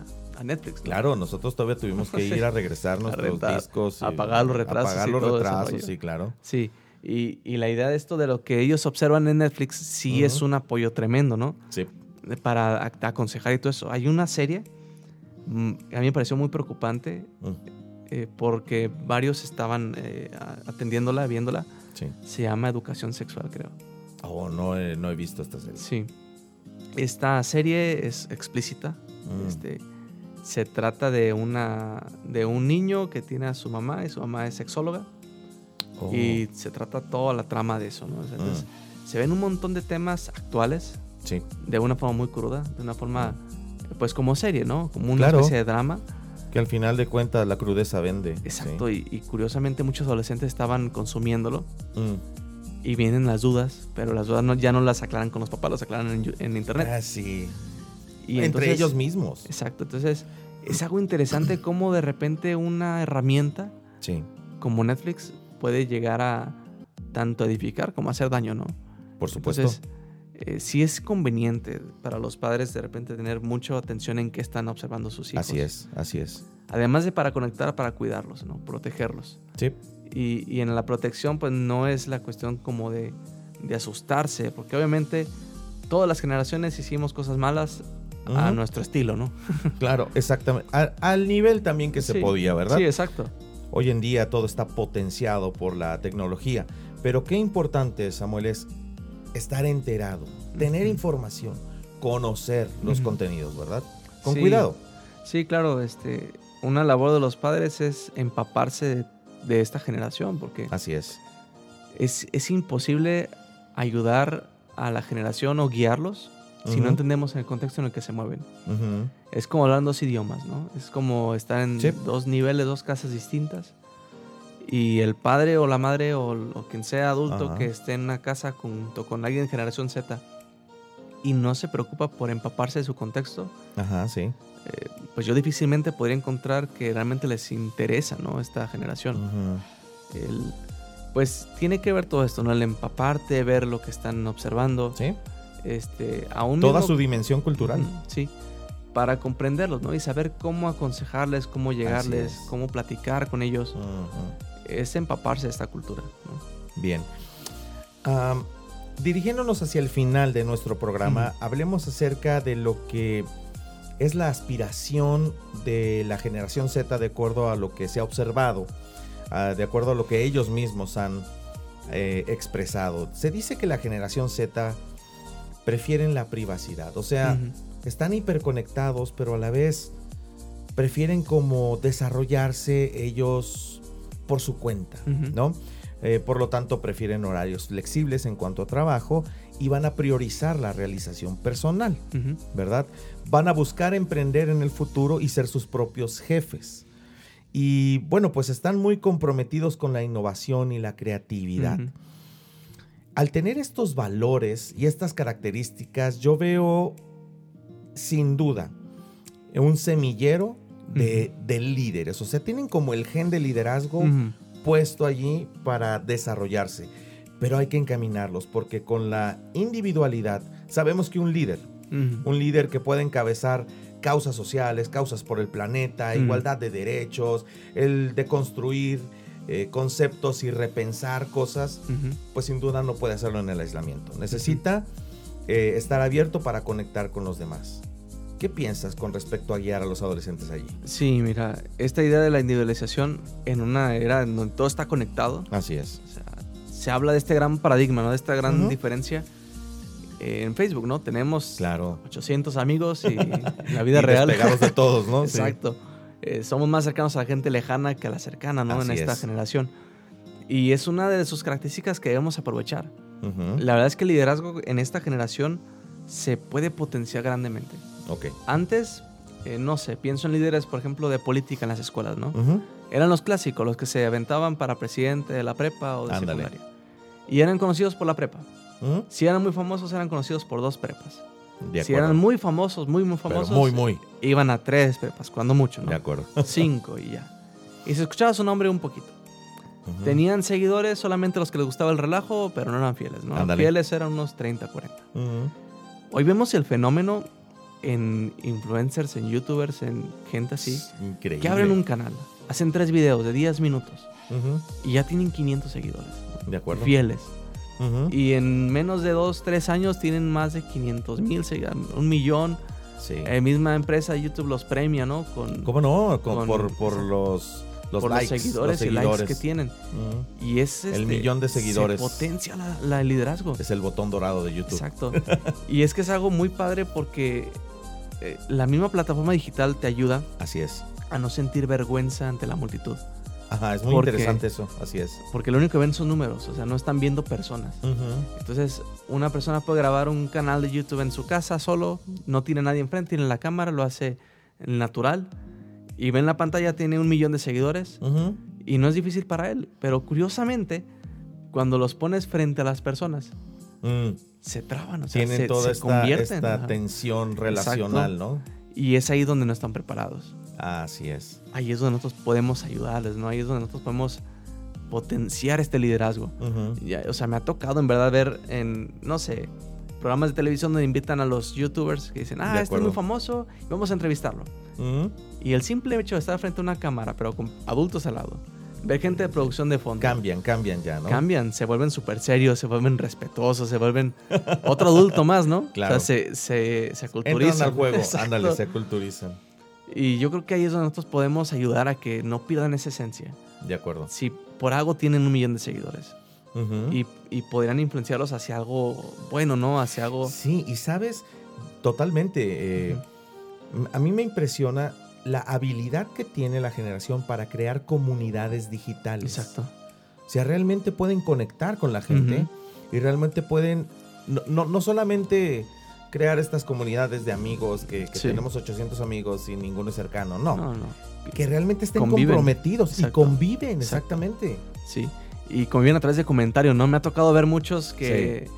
Netflix. Claro, nosotros todavía tuvimos que ir a regresar nuestros discos. A pagar los retrasos. A pagar los retrasos, sí, claro. Sí. Y, y, la idea de esto, de lo que ellos observan en Netflix, sí es un apoyo tremendo, ¿no? Sí. Para aconsejar y todo eso. Hay una serie, mm, a mí me pareció muy preocupante. Eh, porque varios estaban eh, atendiéndola, viéndola. Se llama Educación Sexual, creo. Oh, no he, no he visto esta serie. Sí. Esta serie es explícita. Mm. Este, se trata de, una, de un niño que tiene a su mamá y su mamá es sexóloga. Oh. Y se trata toda la trama de eso, ¿no? Entonces, mm. se ven un montón de temas actuales. Sí. De una forma muy cruda, de una forma, pues como serie, ¿no? Como una especie de drama. Que al final de cuentas la crudeza vende. Exacto, y, curiosamente muchos adolescentes estaban consumiéndolo. Mm. Y vienen las dudas, pero las dudas ya no las aclaran con los papás, las aclaran en, internet. Ah, sí. Y Entre ellos mismos. Exacto, entonces es algo interesante cómo de repente una herramienta sí. como Netflix puede llegar a tanto edificar como hacer daño, ¿no? Por supuesto. Entonces, eh, sí es conveniente para los padres de repente tener mucha atención en qué están observando sus hijos. Así es, así es. Además de para conectar, para cuidarlos, ¿no? Protegerlos. Sí. Y, en la protección, pues no es la cuestión como de, asustarse, porque obviamente todas las generaciones hicimos cosas malas a nuestro estilo, ¿no? claro, exactamente. Al, nivel también que se podía, ¿verdad? Sí, exacto. Hoy en día todo está potenciado por la tecnología. Pero qué importante, Samuel, es estar enterado, tener información, conocer los contenidos, ¿verdad? Con cuidado. Sí, claro, este, una labor de los padres es empaparse de, esta generación, porque... Así es. es. imposible ayudar a la generación o guiarlos si no entendemos el contexto en el que se mueven. Es como hablar dos idiomas, ¿no? Es como estar en dos niveles, dos casas distintas y el padre o la madre o, quien sea adulto que esté en una casa junto con alguien de generación Z y no se preocupa por empaparse de su contexto, Ajá, sí. Eh, pues yo difícilmente podría encontrar que realmente les interesa, ¿no? Esta generación. pues tiene que ver todo esto, ¿no? El empaparte, ver lo que están observando. Sí. Este, aún Toda su dimensión cultural. sí. Para comprenderlos, ¿no? Y saber cómo aconsejarles, cómo llegarles, cómo platicar con ellos es empaparse de esta cultura. Bien. dirigiéndonos hacia el final de nuestro programa, hablemos acerca de lo que es la aspiración de la generación Z de acuerdo a lo que se ha observado, de acuerdo a lo que ellos mismos han eh, expresado. Se dice que la generación Z prefieren la privacidad, o sea, están hiperconectados, pero a la vez prefieren como desarrollarse ellos por su cuenta, ¿no? Eh, por lo tanto, prefieren horarios flexibles en cuanto a trabajo y van a priorizar la realización personal, ¿verdad? Van a buscar emprender en el futuro y ser sus propios jefes. Y bueno, pues están muy comprometidos con la innovación y la creatividad. Al tener estos valores y estas características, yo veo sin duda un semillero de, líderes. O sea, tienen como el gen de liderazgo puesto allí para desarrollarse. Pero hay que encaminarlos porque con la individualidad sabemos que un líder, un líder que puede encabezar causas sociales, causas por el planeta, igualdad de derechos, el de construir eh, conceptos y repensar cosas, pues sin duda no puede hacerlo en el aislamiento. Necesita eh, estar abierto para conectar con los demás. ¿Qué piensas con respecto a guiar a los adolescentes allí? Sí, mira, esta idea de la individualización en una era en donde todo está conectado. Así es. se habla de este gran paradigma, ¿no? De esta gran diferencia en Facebook, ¿no? Tenemos claro. 800 amigos y la vida real. Despegados de todos, ¿no? Exacto. Eh, somos más cercanos a la gente lejana que a la cercana, ¿no? en esta generación. Y es una de sus características que debemos aprovechar. La verdad es que el liderazgo en esta generación se puede potenciar grandemente. Antes, eh, no sé, pienso en líderes, por ejemplo, de política en las escuelas, ¿no? Eran los clásicos, los que se aventaban para presidente de la prepa o de secundaria. Y eran conocidos por la prepa. Si eran muy famosos, eran conocidos por dos prepas. si eran muy famosos, muy, muy famosos, muy, muy. iban a tres prepas, cuando mucho, ¿no? De acuerdo. Cinco y ya. Y se escuchaba su nombre un poquito. Tenían seguidores solamente los que les gustaba el relajo, pero no eran fieles, ¿no? Fieles eran unos 30, 40. Hoy vemos el fenómeno en influencers, en youtubers, en gente así. Increíble. Que abren un canal, hacen tres videos de 10 minutos y ya tienen 500 seguidores. De acuerdo. Fieles. Y en menos de dos, tres años tienen más de 500 mil, un millón. Sí. La eh, misma empresa YouTube los premia, ¿no? Con, ¿Cómo no? por, por los, los, likes, seguidores, y likes que tienen. Y es el este, millón de seguidores. Se potencia la, el liderazgo. Es el botón dorado de YouTube. Exacto. y es que es algo muy padre porque eh, la misma plataforma digital te ayuda. Así es. A no sentir vergüenza ante la multitud. Ajá, es muy interesante eso, así es. Porque lo único que ven son números, o sea, no están viendo personas. Entonces, una persona puede grabar un canal de YouTube en su casa solo, no tiene nadie enfrente, tiene la cámara, lo hace natural, y ve en la pantalla, tiene un millón de seguidores, y no es difícil para él. Pero curiosamente, cuando los pones frente a las personas, mm. Se traban, o sea, Tienen se, toda se esta, esta tensión relacional, ¿no? Y es ahí donde no están preparados. Así es. Ahí es donde nosotros podemos ayudarles, ¿no? Ahí es donde nosotros podemos potenciar este liderazgo. o sea, me ha tocado en verdad ver en, no sé, programas de televisión donde invitan a los youtubers que dicen, ah, este es muy famoso, vamos a entrevistarlo. Y el simple hecho de estar frente a una cámara, pero con adultos al lado, ver gente de producción de fondo. Cambian, cambian ya, ¿no? Cambian, se vuelven súper serios, se vuelven respetuosos, se vuelven otro adulto más, ¿no? Claro. O sea, se, se, se culturizan. Entran al juego, ándale, se culturizan. Y yo creo que ahí es donde nosotros podemos ayudar a que no pierdan esa esencia. De acuerdo. Si por algo tienen un millón de seguidores. y, y, podrían influenciarlos hacia algo bueno, ¿no? Hacia algo... Sí, y sabes, totalmente. Eh, a mí me impresiona la habilidad que tiene la generación para crear comunidades digitales. Exacto. O sea, realmente pueden conectar con la gente y realmente pueden, no, no solamente crear estas comunidades de amigos, que, tenemos 800 amigos y ninguno es cercano. No, no, no. Que realmente estén comprometidos y conviven, exactamente. Sí, y conviven a través de comentarios, ¿no? Me ha tocado ver muchos que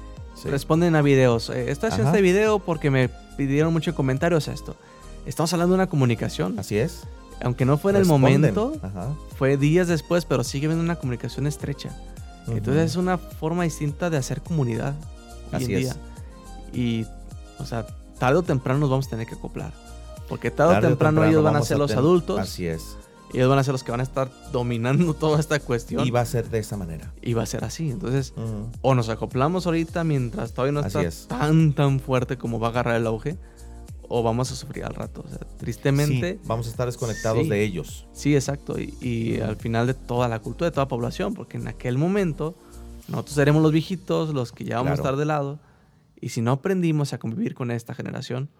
responden a videos. Eh, estoy haciendo este video porque me pidieron muchos comentarios a esto. Estamos hablando de una comunicación. Así es. Aunque no fue en el momento, fue días después, pero sigue habiendo una comunicación estrecha. Entonces es una forma distinta de hacer comunidad Así Es. Y o sea, tarde o temprano nos vamos a tener que acoplar. Porque tarde, o, temprano ellos van a ser los adultos. Así es. Ellos van a ser los que van a estar dominando toda esta cuestión. Y va a ser de esa manera. Y va a ser así. Entonces, o nos acoplamos ahorita mientras todavía no está tan, tan fuerte como va a agarrar el auge, o vamos a sufrir al rato. O sea, tristemente. Sí, vamos a estar desconectados de ellos. Sí, exacto. Y, al final de toda la cultura, de toda la población, porque en aquel momento nosotros seremos los viejitos, los que ya vamos a estar de lado y si no aprendimos a convivir con esta generación,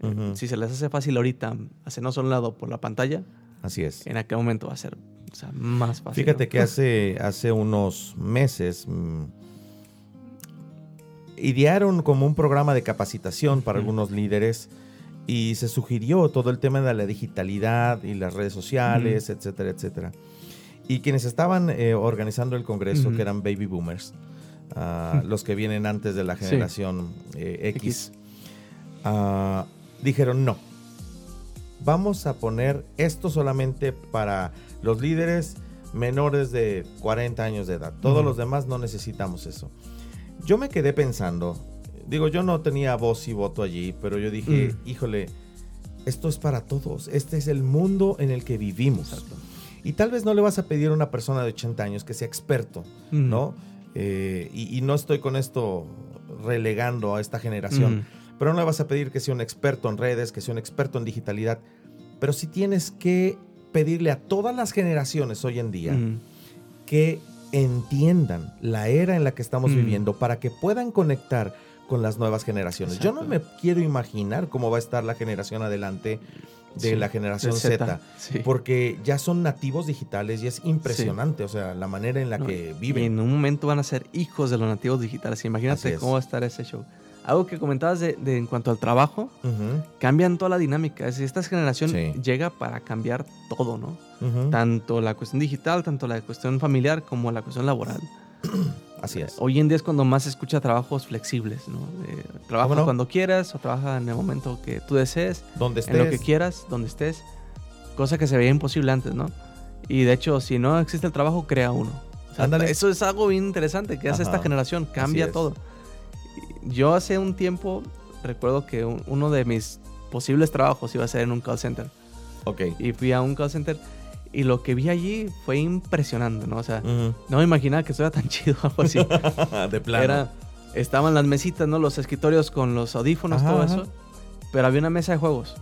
eh, si se les hace fácil ahorita hacernos a un lado por la pantalla, así es. En aquel momento va a ser O sea, más fácil. Fíjate que hace, hace unos meses mm, idearon como un programa de capacitación para algunos líderes y se sugirió todo el tema de la digitalidad y las redes sociales, etcétera, etcétera. Y quienes estaban eh, organizando el congreso, que eran baby boomers, ah, los que vienen antes de la generación eh, X, ah, dijeron no. Vamos a poner esto solamente para los líderes menores de 40 años de edad. Todos los demás no necesitamos eso. Yo me quedé pensando, digo, yo no tenía voz y voto allí, pero yo dije, mm. híjole, esto es para todos. Este es el mundo en el que vivimos. Y tal vez no le vas a pedir a una persona de 80 años que sea experto, mm. ¿no? Eh, y, no estoy con esto relegando a esta generación, mm. pero no le vas a pedir que sea un experto en redes, que sea un experto en digitalidad, pero sí tienes que pedirle a todas las generaciones hoy en día que entiendan la era en la que estamos viviendo para que puedan conectar con las nuevas generaciones. Yo no me quiero imaginar cómo va a estar la generación adelante de la generación Z, porque ya son nativos digitales y es impresionante, o sea, la manera en la que viven. en un momento van a ser hijos de los nativos digitales. Imagínate cómo va a estar ese show. Algo que comentabas de, en cuanto al trabajo, cambian toda la dinámica. Es decir, esta generación llega para cambiar todo, ¿no? Tanto la cuestión digital, tanto la cuestión familiar como la cuestión laboral. Así es. Hoy en día es cuando más se escucha trabajos flexibles, ¿no? trabaja cuando quieras o trabaja en el momento que tú desees. Donde estés. En lo que quieras, donde estés. Cosa que se veía imposible antes, ¿no? Y de hecho, si no existe el trabajo, crea uno. Eso es algo bien interesante que hace esta generación, cambia todo. Yo hace un tiempo recuerdo que uno de mis posibles trabajos iba a ser en un call center. Ok. Y fui a un call center y lo que vi allí fue impresionante, ¿no? O sea, no me imaginaba que estuviera tan chido algo así. de plano. Era, estaban las mesitas, ¿no? Los escritorios con los audífonos, todo eso. Pero había una mesa de juegos.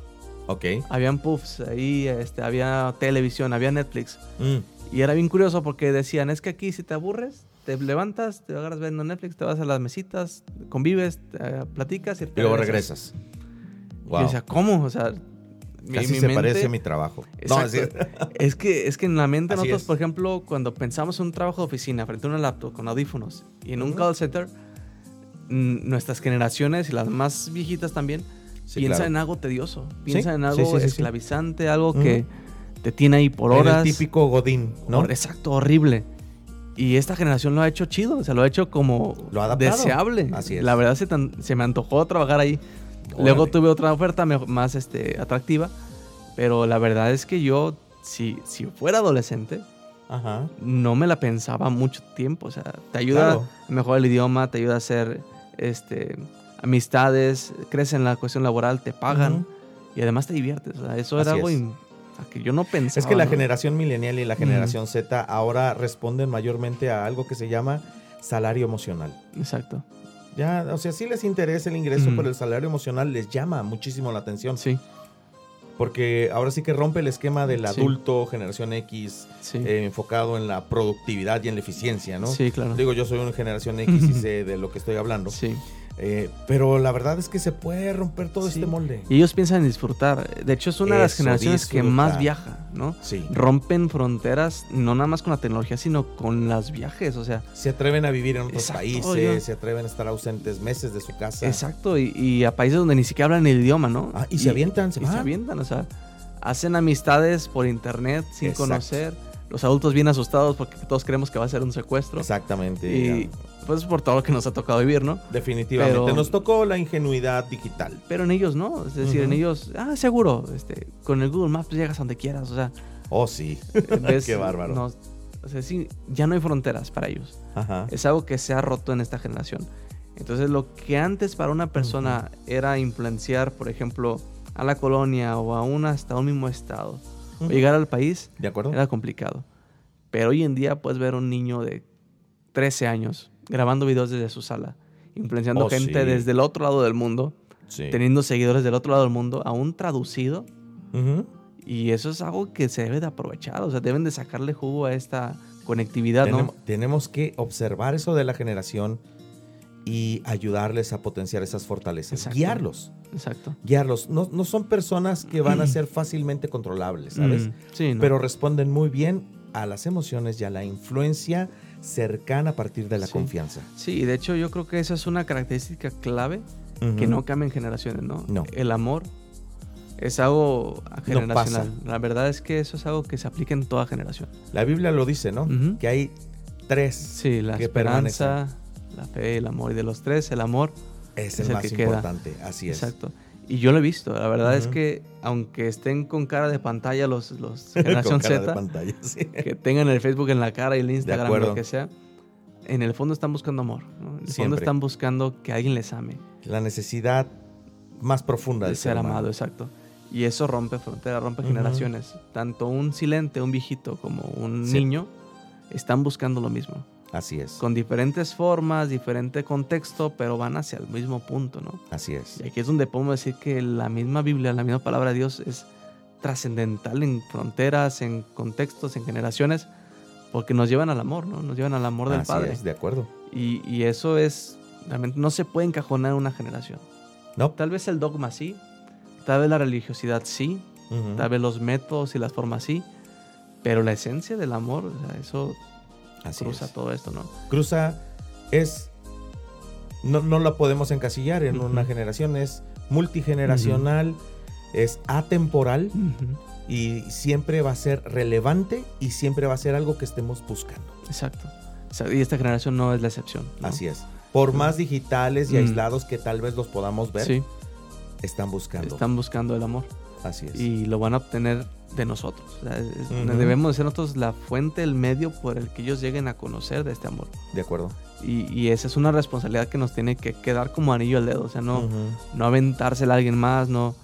Ok. Habían puffs, ahí este, había televisión, había Netflix. Mm. Y era bien curioso porque decían, es que aquí si te aburres, te levantas, te agarras viendo Netflix, te vas a las mesitas, convives, platicas y, y luego regresas. Y yo decía, ¿cómo? O sea, Casi se parece a mi trabajo. No, es, es, que, es que en la mente nosotros, por ejemplo, cuando pensamos en un trabajo de oficina frente a una laptop con audífonos y en un call center, nuestras generaciones y las más viejitas también piensan en algo tedioso, piensan en algo esclavizante, algo que te tiene ahí por horas. El típico godín, ¿no? Exacto, horrible. Y esta generación lo ha hecho chido, o sea, lo ha hecho como deseable. Así es. La verdad se, se me antojó trabajar ahí. Luego tuve otra oferta más este, atractiva, pero la verdad es que yo, si, si fuera adolescente, no me la pensaba mucho tiempo. O sea, te ayuda a mejorar el idioma, te ayuda a hacer este, amistades, creces en la cuestión laboral, te pagan y además te diviertes. O sea, eso era algo que yo no pensaba. Es que la generación millennial y la generación Z ahora responden mayormente a algo que se llama salario emocional. Exacto. Ya, o sea, si les interesa el ingreso, por el salario emocional les llama muchísimo la atención. Sí. Porque ahora sí que rompe el esquema del adulto, generación X, eh, enfocado en la productividad y en la eficiencia, ¿no? Sí, claro. Digo, yo soy una generación X y sé de lo que estoy hablando. Sí. Eh, pero la verdad es que se puede romper todo este molde. Y ellos piensan en disfrutar. De hecho, es una de las generaciones que más viaja, ¿no? Sí. Rompen fronteras, no nada más con la tecnología, sino con los viajes. O sea, se atreven a vivir en otros países, se atreven a estar ausentes meses de su casa. Exacto, y, a países donde ni siquiera hablan el idioma, ¿no? Ah, y, se avientan, se, y se avientan, o sea, hacen amistades por internet sin conocer los adultos bien asustados porque todos creemos que va a ser un secuestro. Exactamente. Y pues por todo lo que nos ha tocado vivir, ¿no? Definitivamente. nos tocó la ingenuidad digital. Pero en ellos no. Es decir, en ellos, ah, seguro, este, con el Google Maps llegas a donde quieras. O sea. Oh, sí. Qué bárbaro. o sea, sí, ya no hay fronteras para ellos. Ajá. Es algo que se ha roto en esta generación. Entonces, lo que antes para una persona era influenciar, por ejemplo, a la colonia o aún hasta un mismo estado llegar al país ¿De acuerdo? era complicado. Pero hoy en día puedes ver un niño de 13 años grabando videos desde su sala, influenciando oh, gente desde el otro lado del mundo, teniendo seguidores del otro lado del mundo, aún traducido. Y eso es algo que se debe de aprovechar, o sea, deben de sacarle jugo a esta conectividad, tenemos, ¿no? Tenemos que observar eso de la generación y ayudarles a potenciar esas fortalezas, guiarlos. Exacto. Guiarlos. No, no, son personas que van a ser fácilmente controlables, ¿sabes? Mm, sí, Pero responden muy bien a las emociones y a la influencia cercana a partir de la Sí. confianza. Sí, de hecho yo creo que esa es una característica clave que no cambia en generaciones, ¿no? No. El amor es algo generacional. La verdad es que eso es algo que se aplica en toda generación. La Biblia lo dice, ¿no? Que hay tres. Sí, la que esperanza, la fe el amor. Y de los tres, el amor. Es Es el el más que queda. importante. Así es. Exacto. Y yo lo he visto. La verdad es que aunque estén con cara de pantalla los, los Con generación Z, pantalla, sí. que tengan el Facebook en la cara y el Instagram, lo que sea, en el fondo están buscando amor. ¿no? En el fondo están buscando que alguien les ame. La necesidad más profunda de ser humano. amado, exacto. Y eso rompe fronteras, rompe generaciones. Tanto un silente, un viejito, como un Sí. niño están buscando lo mismo. Así es. Con diferentes formas, diferente contexto, pero van hacia el mismo punto, ¿no? Así es. Y aquí es donde podemos decir que la misma Biblia, la misma palabra de Dios es trascendental en fronteras, en contextos, en generaciones, porque nos llevan al amor, ¿no? Nos llevan al amor del Así Padre. es, de acuerdo. Y, y eso es, realmente no se puede encajonar en una generación. No. Tal vez el dogma sí, tal vez la religiosidad sí, Ujú. tal vez los métodos y las formas sí, pero la esencia del amor, o sea, eso Así cruza es. todo esto, ¿no? Cruza es. No, no la podemos encasillar en una generación, es multigeneracional, es atemporal y siempre va a ser relevante y siempre va a ser algo que estemos buscando. Exacto. Y esta generación no es la excepción. ¿no? Así es. Por más digitales y Mm. aislados que tal vez los podamos ver, Sí, están buscando. están buscando el amor Así es. y lo van a obtener de nosotros. O sea, es- es- Ujú. Debemos de ser nosotros la fuente, el medio por el que ellos lleguen a conocer de este amor. De acuerdo. Y, y esa es una responsabilidad que nos tiene que quedar como anillo al dedo. O sea, no, Ujú. no aventársela a alguien más, no,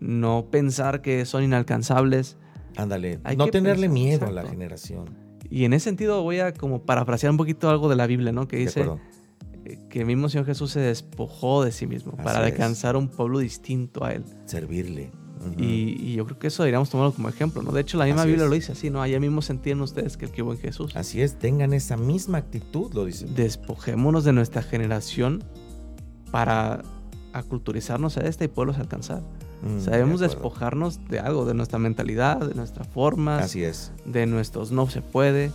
no pensar que son inalcanzables. Ándale. No tenerle pensar, miedo a la generación. Y en ese sentido voy a como parafrasear un poquito algo de la Biblia, ¿no? Que dice eh, que el mismo Señor Jesús se despojó de sí mismo Así para es. alcanzar un pueblo distinto a él. Servirle. Y, y yo creo que eso deberíamos tomarlo como ejemplo, ¿no? De hecho, la misma Así Biblia es. lo dice así, ¿no? Allá mismo sentían ustedes que el que hubo en Jesús. Así es, tengan esa misma actitud, lo dice. Despojémonos de nuestra generación para aculturizarnos a esta y poderlos alcanzar. Mm, de acuerdo. despojarnos de algo, de nuestra mentalidad, de nuestras formas, Así es. de nuestros no se puede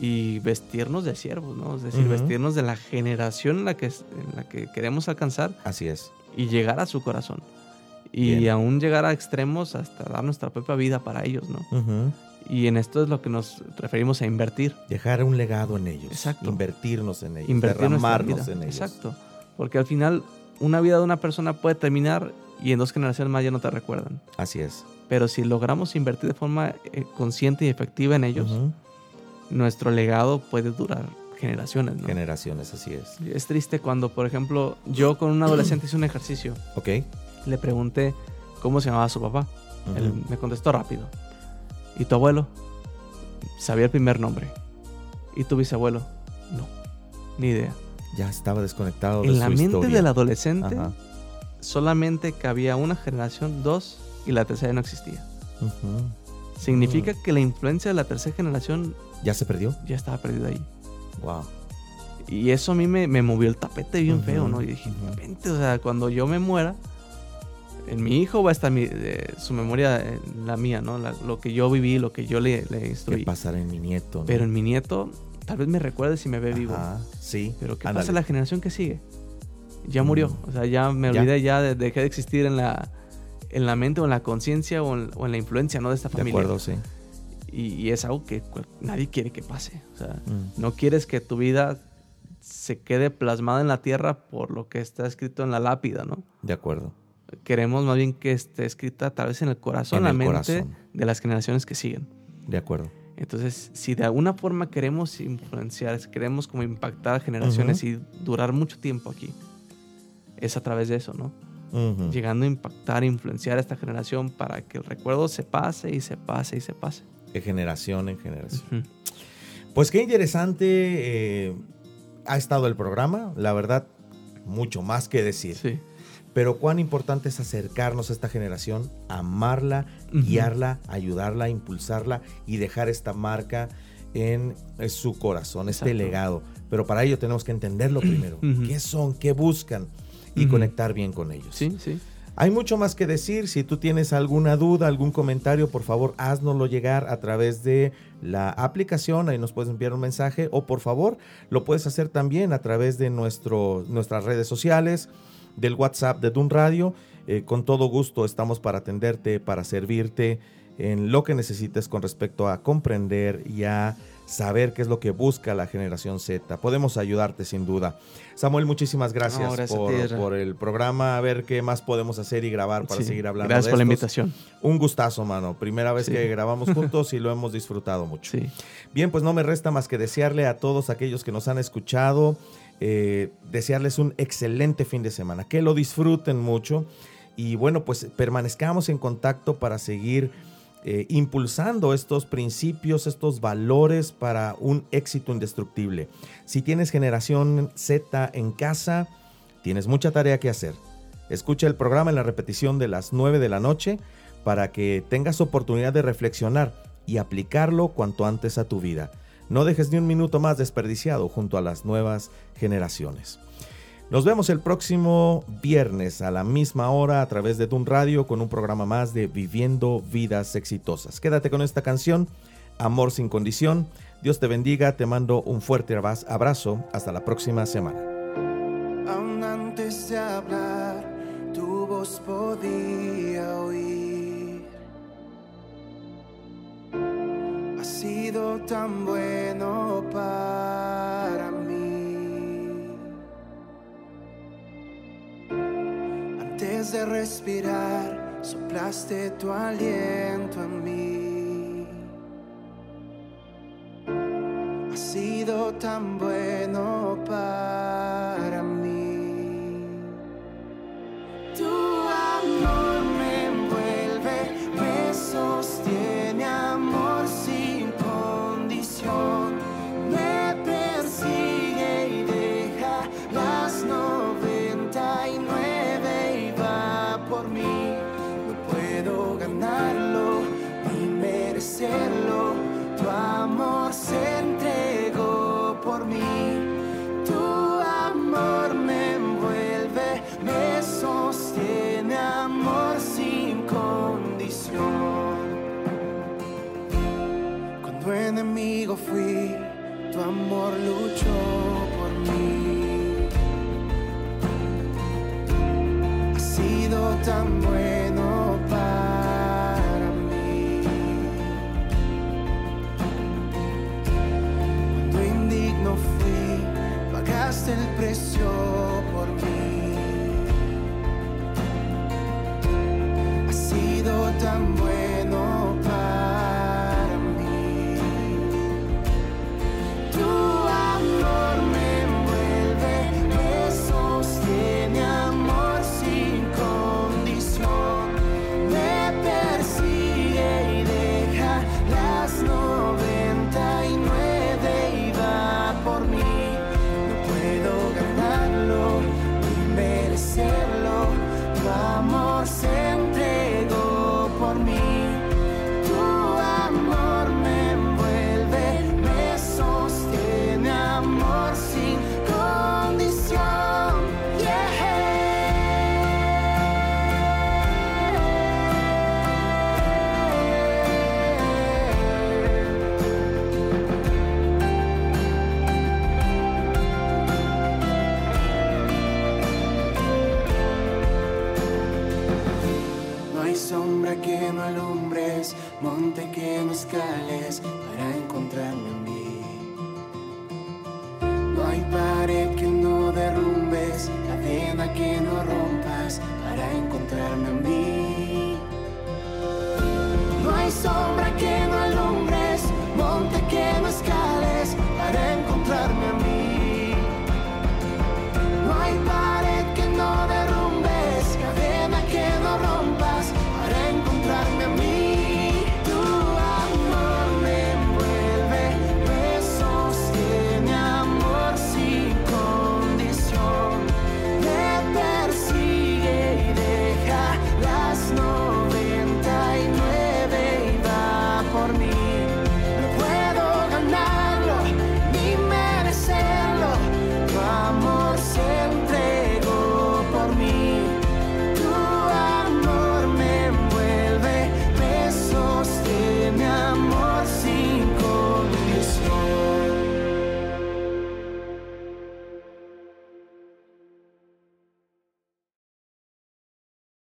y vestirnos de siervos, ¿no? Es decir, vestirnos de la generación en la que, en la que queremos alcanzar Así es. y llegar a su corazón. Y Bien. aún llegar a extremos hasta dar nuestra propia vida para ellos, ¿no? Ujú. Y en esto es lo que nos referimos a invertir. Dejar un legado en ellos. Exacto. Invertirnos en ellos. Invertir derramarnos en ellos. Exacto. Porque al final una vida de una persona puede terminar y en dos generaciones más ya no te recuerdan. Así es. Pero si logramos invertir de forma eh, consciente y efectiva en ellos, nuestro legado puede durar generaciones. ¿no? Generaciones, así es. Es triste cuando, por ejemplo, yo con un adolescente hice un ejercicio. Ok. Le pregunté cómo se llamaba su papá. Él me contestó rápido. ¿Y tu abuelo? Sabía el primer nombre. ¿Y tu bisabuelo? No, ni idea. Ya estaba desconectado de En su la mente historia. del adolescente Ajá. solamente cabía una generación, dos, y la tercera no existía. Significa que la influencia de la tercera generación ¿Ya se perdió? ya estaba perdida ahí. Wow. Y eso a mí me, me movió el tapete bien feo, ¿no? Y dije, ujú. "Vente, o sea, cuando yo me muera, en mi hijo va a estar mi- eh, su memoria, en la mía, ¿no? La- lo que yo viví, lo que yo le, le ¿Qué instruí. pasará en mi nieto? no? Pero en mi nieto, tal vez me recuerde si me ve vivo. Ajá, Sí. Pero ¿qué Ándale. pasa en la generación que sigue? Ya murió. Mm. O sea, ya me olvidé, ya, de- dejé de existir en la, en la mente o en la conciencia o, en- o en la influencia, ¿no? De esta De familia. acuerdo, sí. Y, y es algo que nadie quiere que pase. O sea, Mm. no quieres que tu vida se quede plasmada en la tierra por lo que está escrito en la lápida, ¿no? De acuerdo. Queremos más bien que esté escrita tal vez en el corazón, En la el mente corazón. de las generaciones que siguen. De acuerdo. Entonces, si de alguna forma queremos influenciar, si queremos como impactar a generaciones y durar mucho tiempo aquí, es a través de eso, ¿no? Llegando a impactar, influenciar a esta generación para que el recuerdo se pase y se pase y se pase. De generación en generación. Pues qué interesante eh, ha estado el programa. La verdad, mucho más que decir. Sí. Pero cuán importante es acercarnos a esta generación, amarla, guiarla, ayudarla, impulsarla y dejar esta marca en eh, su corazón, este Exacto. legado. Pero para ello tenemos que entenderlo primero. ¿Qué son? ¿Qué buscan? Y conectar bien con ellos. Sí, sí. Hay mucho más que decir. Si tú tienes alguna duda, algún comentario, por favor, haznoslo llegar a través de la aplicación. Ahí nos puedes enviar un mensaje. O por favor, lo puedes hacer también a través de nuestro, nuestras redes sociales, del WhatsApp de Dun Radio. Eh, con todo gusto estamos para atenderte, para servirte en lo que necesites con respecto a comprender y a saber qué es lo que busca la generación Z. Podemos ayudarte sin duda. Samuel, muchísimas gracias, por, el programa. A ver qué más podemos hacer y grabar para seguir hablando. Gracias por la invitación. Un gustazo, mano. Primera vez que grabamos juntos y lo hemos disfrutado mucho. Bien, pues no me resta más que desearle a todos aquellos que nos han escuchado, eh, desearles un excelente fin de semana, que lo disfruten mucho y bueno, pues permanezcamos en contacto para seguir eh, impulsando estos principios, estos valores para un éxito indestructible. Si tienes generación Z en casa, tienes mucha tarea que hacer. Escucha el programa en la repetición de las 9 de la noche para que tengas oportunidad de reflexionar y aplicarlo cuanto antes a tu vida. No dejes ni un minuto más desperdiciado junto a las nuevas generaciones. Nos vemos el próximo viernes a la misma hora a través de Tun Radio con un programa más de Viviendo Vidas Exitosas. Quédate con esta canción, Amor sin condición. Dios te bendiga, te mando un fuerte abrazo. Hasta la próxima semana. Ha sido tan bueno para mí. Antes de respirar, soplaste tu aliento en mí. Ha sido tan bueno para el precio